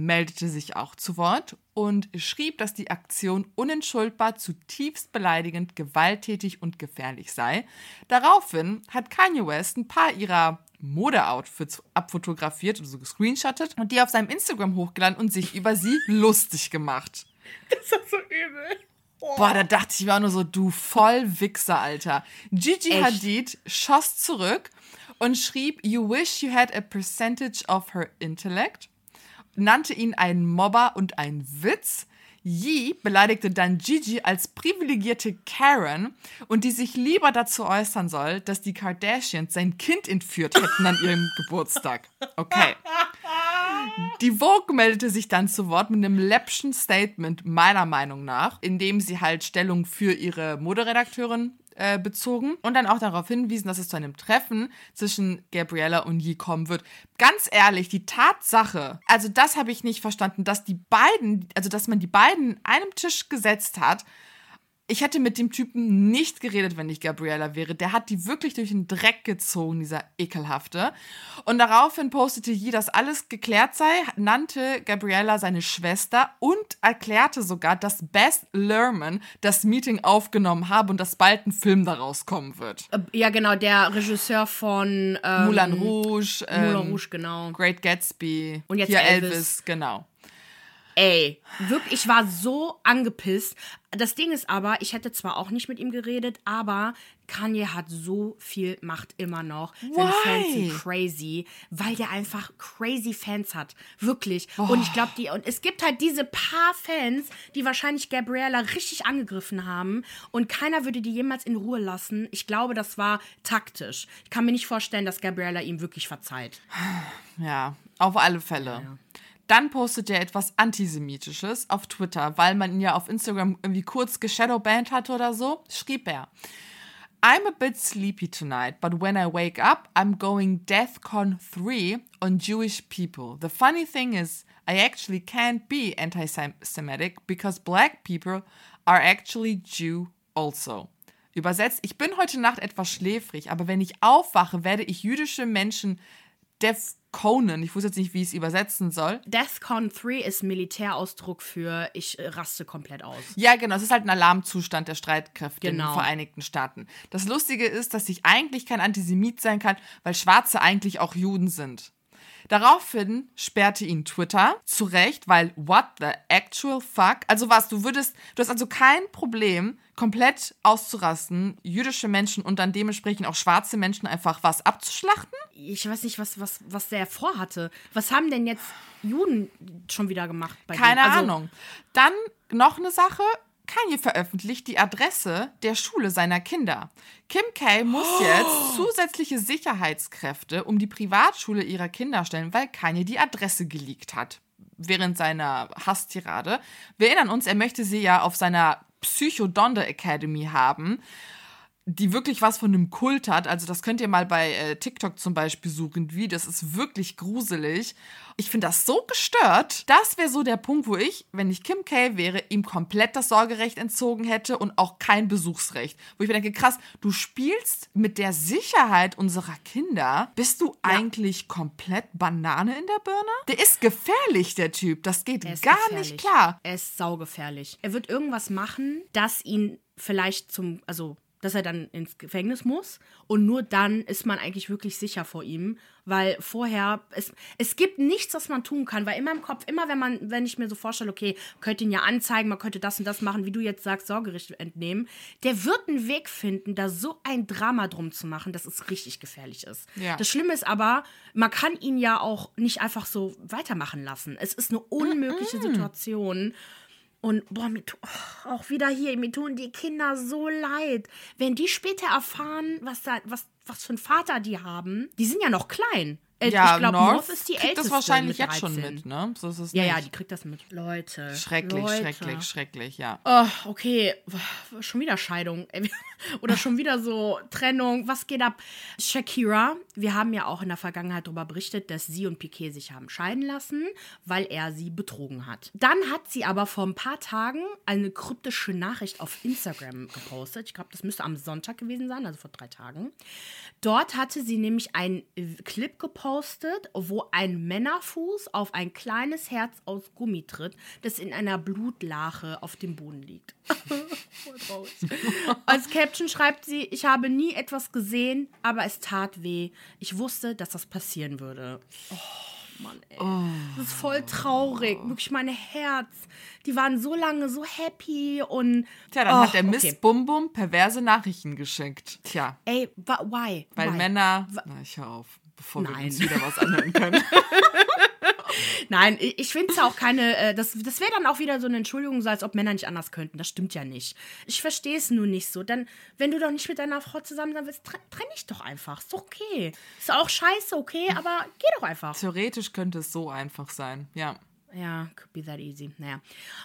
meldete sich auch zu Wort und schrieb, dass die Aktion unentschuldbar, zutiefst beleidigend, gewalttätig und gefährlich sei. Daraufhin hat Kanye West ein paar ihrer Modeoutfits abfotografiert, also gescreenshottet und die auf seinem Instagram hochgeladen und sich über sie lustig gemacht. Das ist so übel. Boah, da dachte ich mir auch nur so, du Vollwichser, Alter. Gigi Echt? Hadid schoss zurück und schrieb, you wish you had a percentage of her intellect, nannte ihn einen Mobber und einen Witz. Yee beleidigte dann Gigi als privilegierte Karen und die sich lieber dazu äußern soll, dass die Kardashians sein Kind entführt hätten an ihrem Geburtstag. Okay. Die Vogue meldete sich dann zu Wort mit einem läppschen Statement, meiner Meinung nach, in dem sie halt Stellung für ihre Moderedakteurin äh, bezogen und dann auch darauf hinwiesen, dass es zu einem Treffen zwischen Gabriella und Yi kommen wird. Ganz ehrlich, die Tatsache, also das habe ich nicht verstanden, dass die beiden, also dass man die beiden einem Tisch gesetzt hat, ich hätte mit dem Typen nicht geredet, wenn ich Gabriella wäre. Der hat die wirklich durch den Dreck gezogen, dieser ekelhafte. Und daraufhin postete Yi, dass alles geklärt sei, nannte Gabriella seine Schwester und erklärte sogar, dass Beth Lerman das Meeting aufgenommen habe und dass bald ein Film daraus kommen wird. Äh, Ja, genau, der Regisseur von ähm, Moulin Rouge, ähm, Moulin Rouge, genau. Great Gatsby, Und jetzt hier Elvis. Elvis, genau. Ey, wirklich, ich war so angepisst. Das Ding ist aber, ich hätte zwar auch nicht mit ihm geredet, aber Kanye hat so viel Macht immer noch. Seine Why? Fans sind crazy, weil der einfach crazy Fans hat. Wirklich. Und ich glaube, die, und es gibt halt diese paar Fans, die wahrscheinlich Gabriella richtig angegriffen haben und keiner würde die jemals in Ruhe lassen. Ich glaube, das war taktisch. Ich kann mir nicht vorstellen, dass Gabriella ihm wirklich verzeiht. Ja, auf alle Fälle. Dann postet er etwas Antisemitisches auf Twitter, weil man ihn ja auf Instagram irgendwie kurz geshadowbanned hatte oder so. Schrieb er. I'm a bit sleepy tonight, but when I wake up, I'm going DEFCON 3 on Jewish people. The funny thing is, I actually can't be anti Semitic because black people are actually Jew also. Übersetzt, ich bin heute Nacht etwas schläfrig, aber wenn ich aufwache, werde ich jüdische Menschen Conan. Ich wusste jetzt nicht, wie ich es übersetzen soll. DEFCON 3 ist Militärausdruck für ich äh, raste komplett aus. Ja, genau. Es ist halt ein Alarmzustand der Streitkräfte in Genau. den Vereinigten Staaten. Das Lustige ist, dass ich eigentlich kein Antisemit sein kann, weil Schwarze eigentlich auch Juden sind. Daraufhin sperrte ihn Twitter zurecht, weil what the actual fuck? Also was, du würdest, du hast also kein Problem, komplett auszurasten, jüdische Menschen und dann dementsprechend auch schwarze Menschen einfach was abzuschlachten? Ich weiß nicht, was, was, was der vorhatte. Was haben denn jetzt Juden schon wieder gemacht bei Keine? Also, Ahnung. Dann noch eine Sache. Kanye veröffentlicht die Adresse der Schule seiner Kinder. Kim K. muss jetzt zusätzliche Sicherheitskräfte um die Privatschule ihrer Kinder stellen, weil Kanye die Adresse geleakt hat. Während seiner Hasstirade. Wir erinnern uns, er möchte sie ja auf seiner Psycho-Donda Academy haben, die wirklich was von einem Kult hat. Also das könnt ihr mal bei äh, TikTok zum Beispiel suchen, wie das ist wirklich gruselig. Ich finde das so gestört. Das wäre so der Punkt, wo ich, wenn ich Kim K wäre, ihm komplett das Sorgerecht entzogen hätte und auch kein Besuchsrecht. Wo ich mir denke, krass, du spielst mit der Sicherheit unserer Kinder. Bist du eigentlich komplett Banane in der Birne? Der ist gefährlich, der Typ. Das geht gar gefährlich. nicht klar. Er ist saugefährlich. Er wird irgendwas machen, das ihn vielleicht zum, also dass er dann ins Gefängnis muss und nur dann ist man eigentlich wirklich sicher vor ihm, weil vorher es, es gibt nichts, was man tun kann, weil in meinem Kopf immer wenn man wenn ich mir so vorstelle, okay, könnte ihn ja anzeigen, man könnte das und das machen, wie du jetzt sagst, Sorgerecht entnehmen, der wird einen Weg finden, da so ein Drama drum zu machen, dass es richtig gefährlich ist. Ja. Das Schlimme ist aber, man kann ihn ja auch nicht einfach so weitermachen lassen. Es ist eine unmögliche Situation. Und boah, tu, oh, auch wieder hier, mir tun die Kinder so leid. Wenn die später erfahren, was da, was, was für ein Vater die haben, die sind ja noch klein. Äh, Ja, ich glaube, North, North ist die kriegt älteste. das wahrscheinlich mit jetzt schon 13. mit, ne? So ist es Ja, nicht. ja, die kriegt das mit. Leute. Schrecklich, Leute. schrecklich, schrecklich, ja. Oh, okay, schon wieder Scheidung. Ey, Oder schon wieder so Trennung. Was geht ab? Shakira, wir haben ja auch in der Vergangenheit darüber berichtet, dass sie und Piquet sich haben scheiden lassen, weil er sie betrogen hat. Dann hat sie aber vor ein paar Tagen eine kryptische Nachricht auf Instagram gepostet. Ich glaube, das müsste am Sonntag gewesen sein, also vor drei Tagen. Dort hatte sie nämlich einen äh, Clip gepostet, wo ein Männerfuß auf ein kleines Herz aus Gummi tritt, das in einer Blutlache auf dem Boden liegt. Als Caption schreibt sie, ich habe nie etwas gesehen, aber es tat weh. Ich wusste, dass das passieren würde. Oh, Mann, ey. Das ist voll traurig. Wirklich mein Herz. Die waren so lange so happy und. Tja, dann Oh, hat der Miss okay. Bum Bum perverse Nachrichten geschickt. Tja, Ey, why? weil why? Männer. Na, ich hör auf, bevor wir Nein. uns wieder was anhören können. Nein, ich ich finde es auch keine, äh, das, das wäre dann auch wieder so eine Entschuldigung, so als ob Männer nicht anders könnten. Das stimmt ja nicht. Ich verstehe es nur nicht so. Dann, wenn du doch nicht mit deiner Frau zusammen sein willst, tre trenn dich doch einfach. Ist doch okay. Ist auch scheiße, okay, aber geh doch einfach. Theoretisch könnte es so einfach sein, ja. Ja, could be that easy. Naja.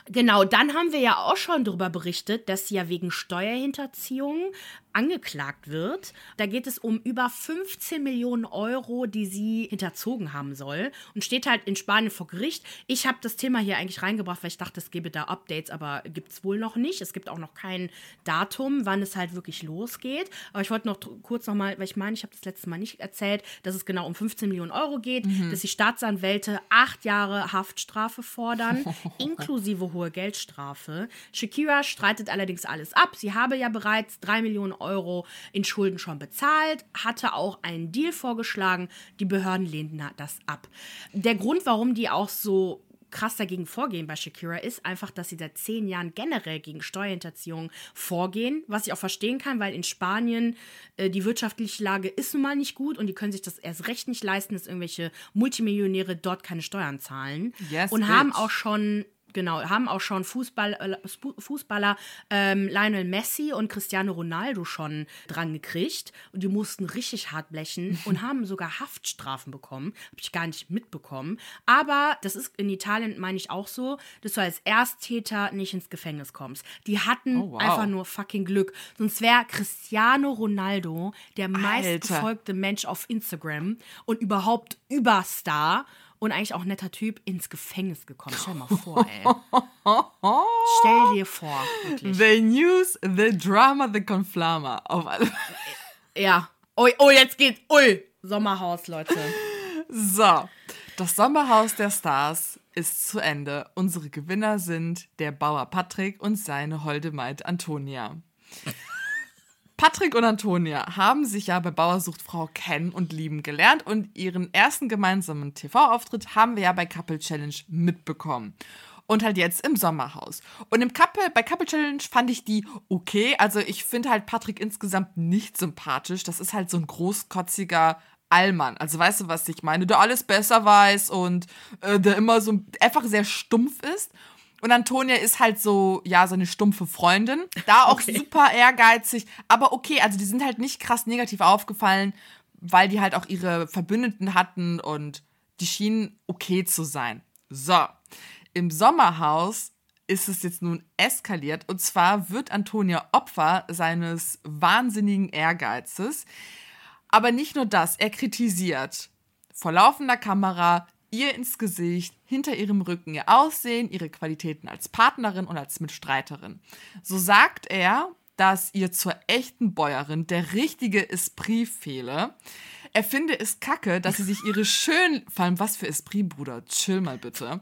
Genau, dann haben wir ja auch schon darüber berichtet, dass sie ja wegen Steuerhinterziehung angeklagt wird. Da geht es um über 15 Millionen Euro, die sie hinterzogen haben soll. Und steht halt in Spanien vor Gericht. Ich habe das Thema hier eigentlich reingebracht, weil ich dachte, es gäbe da Updates, aber gibt es wohl noch nicht. Es gibt auch noch kein Datum, wann es halt wirklich losgeht. Aber ich wollte noch kurz nochmal, weil ich meine, ich habe das letzte Mal nicht erzählt, dass es genau um 15 Millionen Euro geht, dass die Staatsanwälte acht Jahre Haftstrafe fordern, inklusive hohe Geldstrafe. Shakira streitet allerdings alles ab. Sie habe ja bereits drei Millionen Euro in Schulden schon bezahlt, hatte auch einen Deal vorgeschlagen. Die Behörden lehnten das ab. Der Grund, warum die auch so krass dagegen vorgehen bei Shakira ist einfach, dass sie seit zehn Jahren generell gegen Steuerhinterziehung vorgehen, was ich auch verstehen kann, weil in Spanien äh, die wirtschaftliche Lage ist nun mal nicht gut und die können sich das erst recht nicht leisten, dass irgendwelche Multimillionäre dort keine Steuern zahlen Yes, und haben bitch. auch schon Genau, haben auch schon Fußball, äh, Fußballer ähm, Lionel Messi und Cristiano Ronaldo schon dran gekriegt und die mussten richtig hart blechen und haben sogar Haftstrafen bekommen. Habe ich gar nicht mitbekommen. Aber das ist in Italien, meine ich, auch so, dass du als Ersttäter nicht ins Gefängnis kommst. Die hatten Oh, wow. einfach nur fucking Glück. Sonst wäre Cristiano Ronaldo der meistgefolgte Mensch auf Instagram und überhaupt Überstar und eigentlich auch ein netter Typ ins Gefängnis gekommen. Stell dir mal vor, ey. Stell dir vor, wirklich. The News, The Drama, The Conflama. Auf alle Ja. Ui, oh, jetzt geht's. Ui. Sommerhaus, Leute. So, das Sommerhaus der Stars ist zu Ende. Unsere Gewinner sind der Bauer Patrick und seine holde Maid Antonia. Patrick und Antonia haben sich ja bei Bauersucht Frau kennen und lieben gelernt und ihren ersten gemeinsamen TV-Auftritt haben wir ja bei Couple Challenge mitbekommen. Und halt jetzt im Sommerhaus. Und im Couple, bei Couple Challenge fand ich die okay. Also ich finde halt Patrick insgesamt nicht sympathisch. Das ist halt so ein großkotziger Allmann. Also weißt du, was ich meine? Der alles besser weiß und äh, der immer so einfach sehr stumpf ist. Und Antonia ist halt so, ja, so eine stumpfe Freundin. Da auch okay. super ehrgeizig. Aber okay, also die sind halt nicht krass negativ aufgefallen, weil die halt auch ihre Verbündeten hatten und die schienen okay zu sein. So, im Sommerhaus ist es jetzt nun eskaliert. Und zwar wird Antonia Opfer seines wahnsinnigen Ehrgeizes. Aber nicht nur das, er kritisiert vor laufender Kamera ihr ins Gesicht, hinter ihrem Rücken ihr Aussehen, ihre Qualitäten als Partnerin und als Mitstreiterin. So sagt er, dass ihr zur echten Bäuerin der richtige Esprit fehle. Er finde es kacke, dass sie sich ihre schönen, vor allem was für Esprit, Bruder, chill mal bitte.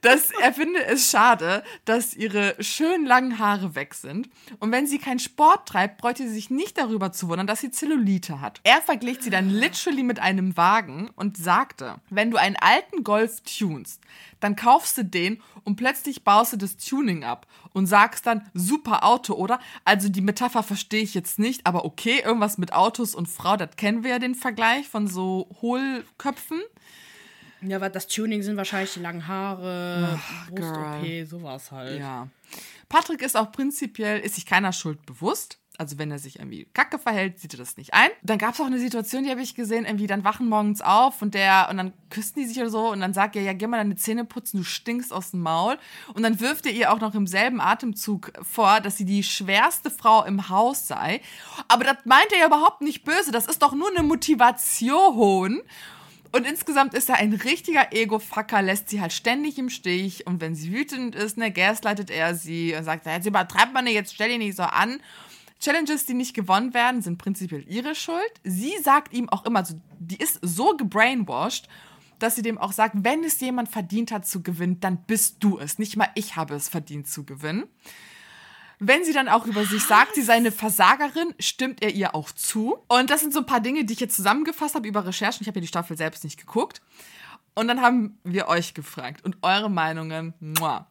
Dass er finde es schade, dass ihre schönen langen Haare weg sind. Und wenn sie keinen Sport treibt, bräuchte sie sich nicht darüber zu wundern, dass sie Zellulite hat. Er verglich sie dann literally mit einem Wagen und sagte, wenn du einen alten Golf tunst, dann kaufst du den und plötzlich baust du das Tuning ab und sagst dann, super Auto, oder? Also die Metapher verstehe ich jetzt nicht, aber okay, irgendwas mit Autos und Frau, das kennen wir ja den Vergleich von so Hohlköpfen. Ja, weil das Tuning sind wahrscheinlich die langen Haare, Brust-OP, sowas halt. Ja. Patrick ist auch prinzipiell, ist sich keiner Schuld bewusst also wenn er sich irgendwie kacke verhält, sieht er das nicht ein. Dann gab es auch eine Situation, die habe ich gesehen, irgendwie dann wachen morgens auf und der und dann küssen die sich oder so und dann sagt er, ja, geh mal deine Zähne putzen, du stinkst aus dem Maul. Und dann wirft er ihr auch noch im selben Atemzug vor, dass sie die schwerste Frau im Haus sei. Aber das meint er ja überhaupt nicht böse, das ist doch nur eine Motivation. Und insgesamt ist er ein richtiger Ego-Fucker, lässt sie halt ständig im Stich. Und wenn sie wütend ist, ne, gaslightet er sie und sagt, jetzt übertreibt man jetzt, stell dich nicht so an. Challenges, die nicht gewonnen werden, sind prinzipiell ihre Schuld. Sie sagt ihm auch immer, so, die ist so gebrainwashed, dass sie dem auch sagt, wenn es jemand verdient hat zu gewinnen, dann bist du es. Nicht mal ich habe es verdient zu gewinnen. Wenn sie dann auch über sich sagt, sie sei eine Versagerin, stimmt er ihr auch zu. Und das sind so ein paar Dinge, die ich jetzt zusammengefasst habe über Recherchen. Ich habe ja die Staffel selbst nicht geguckt. Und dann haben wir euch gefragt und eure Meinungen. Muah.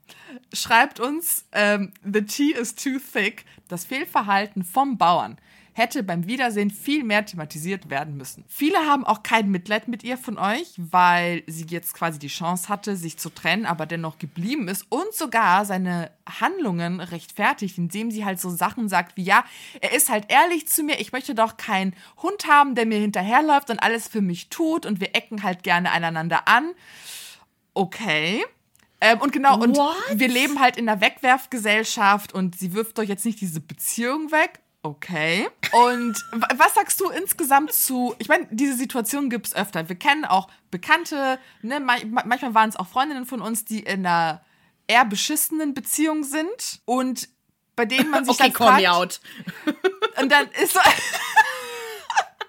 Schreibt uns, ähm, The tea is too thick, das Fehlverhalten vom Bauern hätte beim Wiedersehen viel mehr thematisiert werden müssen. Viele haben auch kein Mitleid mit ihr von euch, weil sie jetzt quasi die Chance hatte, sich zu trennen, aber dennoch geblieben ist und sogar seine Handlungen rechtfertigt, indem sie halt so Sachen sagt wie, ja, er ist halt ehrlich zu mir, ich möchte doch keinen Hund haben, der mir hinterherläuft und alles für mich tut und wir ecken halt gerne einander an. Okay. Ähm, und genau, und What? wir leben halt in einer Wegwerfgesellschaft und sie wirft doch jetzt nicht diese Beziehung weg. Okay. Und was sagst du insgesamt zu, ich meine, diese Situation gibt es öfter. Wir kennen auch Bekannte, ne? manchmal waren es auch Freundinnen von uns, die in einer eher beschissenen Beziehung sind und bei denen man sich okay, dann call fragt, me out. Und dann ist so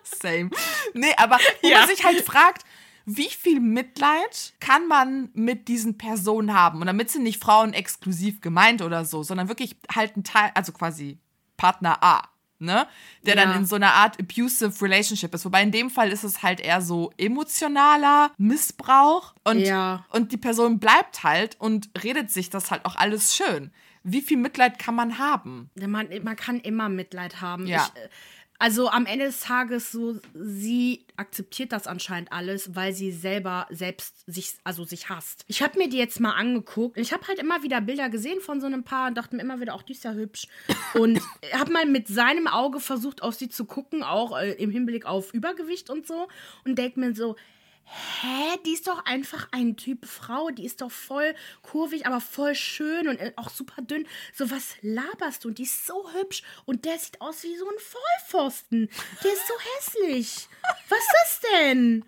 same. Nee, aber wo ja. man sich halt fragt, wie viel Mitleid kann man mit diesen Personen haben? Und damit sind nicht Frauen exklusiv gemeint oder so, sondern wirklich halt ein Teil, also quasi Partner A. Ne? Der ja. dann in so einer Art abusive Relationship ist. Wobei in dem Fall ist es halt eher so emotionaler Missbrauch und, ja. und die Person bleibt halt und redet sich das halt auch alles schön. Wie viel Mitleid kann man haben? Man, man kann immer Mitleid haben. Ja. Ich, äh, also am Ende des Tages so, sie akzeptiert das anscheinend alles, weil sie selber selbst sich, also sich hasst. Ich habe mir die jetzt mal angeguckt. Ich habe halt immer wieder Bilder gesehen von so einem Paar und dachte mir immer wieder, auch die ist ja hübsch. Und habe mal mit seinem Auge versucht, auf sie zu gucken, auch äh, im Hinblick auf Übergewicht und so. Und denke mir so, hä, die ist doch einfach ein Typ Frau, die ist doch voll kurvig, aber voll schön und äh, auch super dünn. So, was laberst du? Und die ist so hübsch und der sieht aus wie so ein Vollpfosten. Der ist so hässlich. Was ist das denn?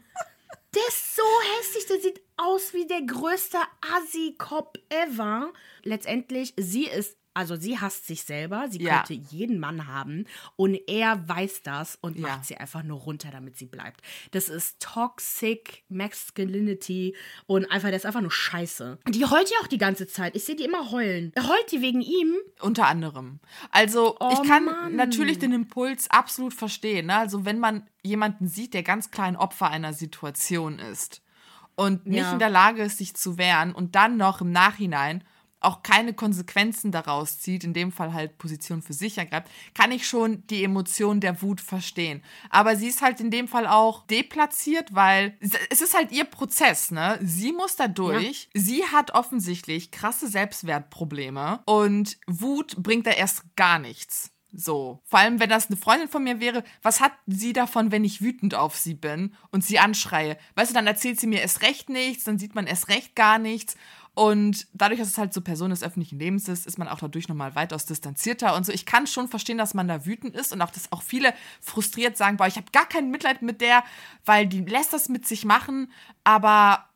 Der ist so hässlich, der sieht aus wie der größte Assi-Cop ever. Letztendlich, sie ist also sie hasst sich selber, sie Ja. könnte jeden Mann haben und er weiß das und Ja. macht sie einfach nur runter, damit sie bleibt. Das ist toxic masculinity und einfach, das ist einfach nur scheiße. Die heult ja auch die ganze Zeit. Ich sehe die immer heulen. Heult die wegen ihm? Unter anderem. Also, Oh, ich kann Mann. natürlich den Impuls absolut verstehen. Ne? Also, wenn man jemanden sieht, der ganz klar ein Opfer einer Situation ist und nicht Ja. in der Lage ist, sich zu wehren und dann noch im Nachhinein auch keine Konsequenzen daraus zieht, in dem Fall halt Position für sich ergreift, kann ich schon die Emotion der Wut verstehen. Aber sie ist halt in dem Fall auch deplatziert, weil es ist halt ihr Prozess, ne? Sie muss da durch. Sie hat offensichtlich krasse Selbstwertprobleme und Wut bringt da erst gar nichts. So. Vor allem, wenn das eine Freundin von mir wäre, was hat sie davon, wenn ich wütend auf sie bin und sie anschreie? Weißt du, dann erzählt sie mir erst recht nichts, dann sieht man erst recht gar nichts. Und dadurch, dass es halt so Person des öffentlichen Lebens ist, ist man auch dadurch nochmal weitaus distanzierter und so. Ich kann schon verstehen, dass man da wütend ist und auch, dass auch viele frustriert sagen, boah, ich habe gar kein Mitleid mit der, weil die lässt das mit sich machen, aber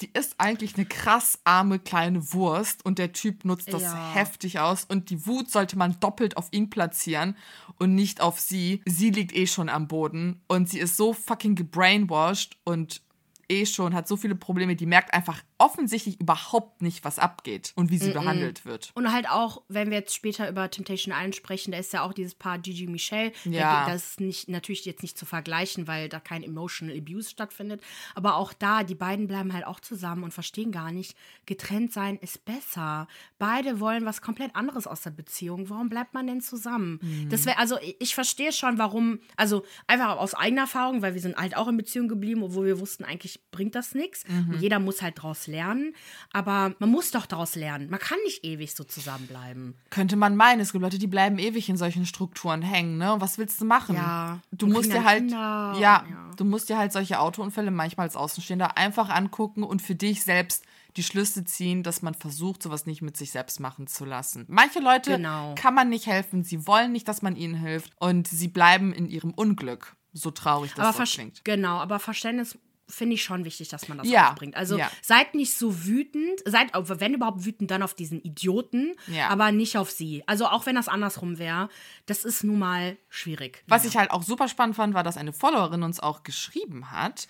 die ist eigentlich eine krass arme kleine Wurst und der Typ nutzt das Ja. heftig aus und die Wut sollte man doppelt auf ihn platzieren und nicht auf sie. Sie liegt eh schon am Boden und sie ist so fucking gebrainwashed und eh schon hat so viele Probleme, die merkt einfach offensichtlich überhaupt nicht, was abgeht und wie sie behandelt wird. Und halt auch, wenn wir jetzt später über Temptation Island sprechen, da ist ja auch dieses Paar Gigi Michelle. Ja. Da- Das ist nicht, natürlich jetzt nicht zu vergleichen, weil da kein Emotional Abuse stattfindet. Aber auch da, die beiden bleiben halt auch zusammen und verstehen gar nicht, getrennt sein ist besser. Beide wollen was komplett anderes aus der Beziehung. Warum bleibt man denn zusammen? Das wäre, also ich verstehe schon, warum, also einfach aus eigener Erfahrung, weil wir sind halt auch in Beziehung geblieben, obwohl wir wussten, eigentlich bringt das nichts. Und jeder muss halt draus lernen. Aber man muss doch daraus lernen. Man kann nicht ewig so zusammenbleiben. Könnte man meinen, es gibt Leute, die bleiben ewig in solchen Strukturen hängen, ne? Und was willst du machen? Ja, Du musst dir halt, ja, ja. du musst dir halt solche Autounfälle manchmal als Außenstehender einfach angucken und für dich selbst die Schlüsse ziehen, dass man versucht, sowas nicht mit sich selbst machen zu lassen. Manche Leute Genau. kann man nicht helfen, sie wollen nicht, dass man ihnen hilft und sie bleiben in ihrem Unglück. So traurig das aber auch Ver- klingt. Genau, aber Verständnis finde ich schon wichtig, dass man das Ja, aufbringt. Also ja. seid nicht so wütend, seid, wenn überhaupt wütend, dann auf diesen Idioten, Ja. aber nicht auf sie. Also auch wenn das andersrum wäre, das ist nun mal schwierig. Was ich halt auch super spannend fand, war, dass eine Followerin uns auch geschrieben hat,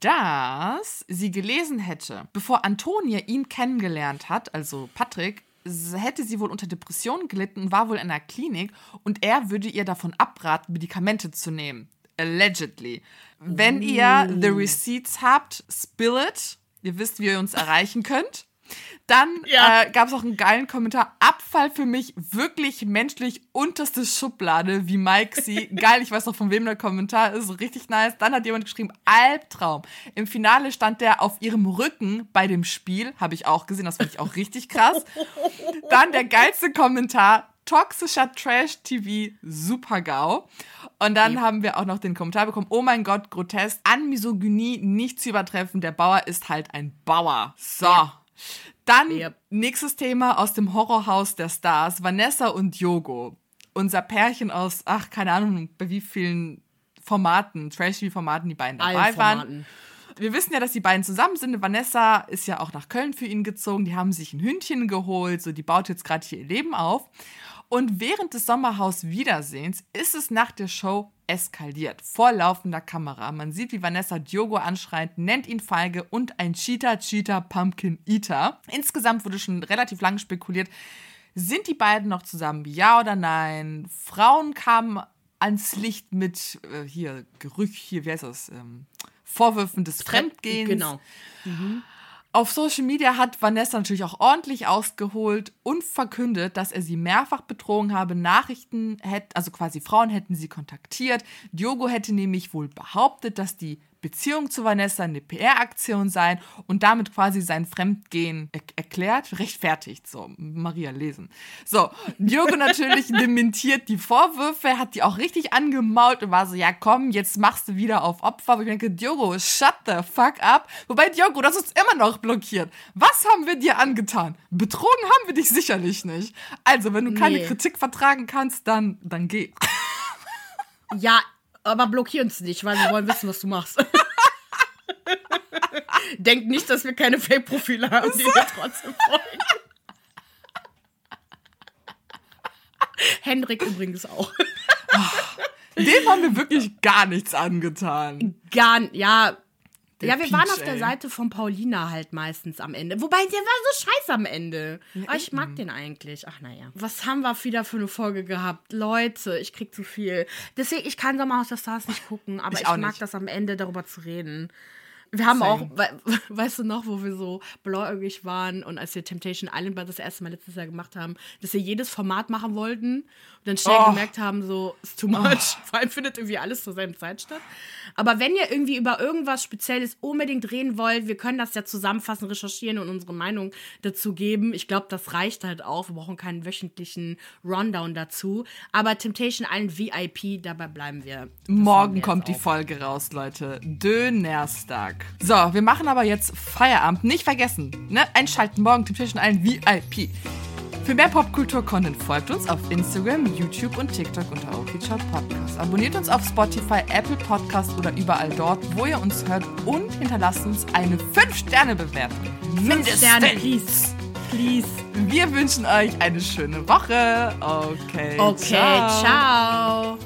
dass sie gelesen hätte, bevor Antonia ihn kennengelernt hat, also Patrick, hätte sie wohl unter Depressionen gelitten und war wohl in einer Klinik und er würde ihr davon abraten, Medikamente zu nehmen. Allegedly. Wenn ihr The Receipts habt, spill it. Ihr wisst, wie ihr uns erreichen könnt. Dann Ja. äh, gab es auch einen geilen Kommentar. Abfall für mich wirklich menschlich unterste Schublade, wie Mike sie. Geil, ich weiß noch, von wem der Kommentar ist. Richtig nice. Dann hat jemand geschrieben, Albtraum. Im Finale stand der auf ihrem Rücken bei dem Spiel. Habe ich auch gesehen, das fand ich auch richtig krass. Dann der geilste Kommentar. Toxischer Trash-TV, super GAU. Und dann haben wir auch noch den Kommentar bekommen, oh mein Gott, grotesk, an Misogynie nicht zu übertreffen, der Bauer ist halt ein Bauer. So. Dann Yep. nächstes Thema aus dem Horrorhaus der Stars, Vanessa und Yogo. Unser Pärchen aus, ach, keine Ahnung, bei wie vielen Formaten, Trash-TV-Formaten die beiden dabei Allen waren. Formaten. Wir wissen ja, dass die beiden zusammen sind. Vanessa ist ja auch nach Köln für ihn gezogen. Die haben sich ein Hündchen geholt. So, die baut jetzt gerade hier ihr Leben auf. Und während des Sommerhaus-Wiedersehens ist es nach der Show eskaliert. Vor laufender Kamera. Man sieht, wie Vanessa Diogo anschreit, nennt ihn feige und ein Cheater, Cheater, Pumpkin Eater. Insgesamt wurde schon relativ lange spekuliert, sind die beiden noch zusammen? Ja oder nein? Frauen kamen ans Licht mit äh, hier Gerüch, hier, wie heißt das? Ähm, Vorwürfen des Fremdgehens. Genau. Auf Social Media hat Vanessa natürlich auch ordentlich ausgeholt und verkündet, dass er sie mehrfach betrogen habe. Nachrichten hätten, also quasi Frauen hätten sie kontaktiert. Diogo hätte nämlich wohl behauptet, dass die Beziehung zu Vanessa eine PR-Aktion sei und damit quasi sein Fremdgehen er erklärt, rechtfertigt. So, Maria lesen. So, Diogo natürlich dementiert die Vorwürfe, hat die auch richtig angemault und war so, ja komm, jetzt machst du wieder auf Opfer. Wo ich denke, Diogo, shut the fuck up. Wobei, Diogo, das ist immer noch blockiert. Was haben wir dir angetan? Betrogen haben wir dich sicherlich nicht. Also, wenn du keine Nee. Kritik vertragen kannst, dann, dann geh. Ja, aber blockier uns nicht, weil wir wollen wissen, was du machst. Denk nicht, dass wir keine Fake-Profile haben, die wir trotzdem folgen. Hendrik übrigens auch. Dem haben wir wirklich gar nichts angetan. Gar, ja. Der ja, wir waren Peach, auf der ey. Seite von Paulina halt meistens am Ende. Wobei, der war so scheiße am Ende. Aber ich mag den eigentlich. Ach, naja. Was haben wir wieder für eine Folge gehabt? Leute, ich krieg zu viel. Deswegen, ich kann Sommerhaus der Stars nicht gucken, aber Ich ich, mag nicht. das am Ende, darüber zu reden. Wir haben Same. auch, we weißt du noch, wo wir so blauäugig waren und als wir Temptation Island das erste Mal letztes Jahr gemacht haben, dass wir jedes Format machen wollten und dann schnell Oh. gemerkt haben, so, ist too much. Vor allem findet irgendwie alles zur selben Zeit statt. Aber wenn ihr irgendwie über irgendwas Spezielles unbedingt reden wollt, wir können das ja zusammenfassen, recherchieren und unsere Meinung dazu geben. Ich glaube, das reicht halt auch. Wir brauchen keinen wöchentlichen Rundown dazu. Aber Temptation Island VIP, dabei bleiben wir. Das wir Morgen jetzt kommt die. Folge raus, Leute. Dönerstag. So, wir machen aber jetzt Feierabend. Nicht vergessen, ne? Einschalten morgen Temptation Island VIP. Für mehr Popkultur-Content folgt uns auf Instagram, YouTube und TikTok unter Official Podcast. Abonniert uns auf Spotify, Apple Podcast oder überall dort, wo ihr uns hört und hinterlasst uns eine 5-Sterne-Bewertung. Fünf Sterne, please. Please. Wir wünschen euch eine schöne Woche. Okay. Okay, ciao.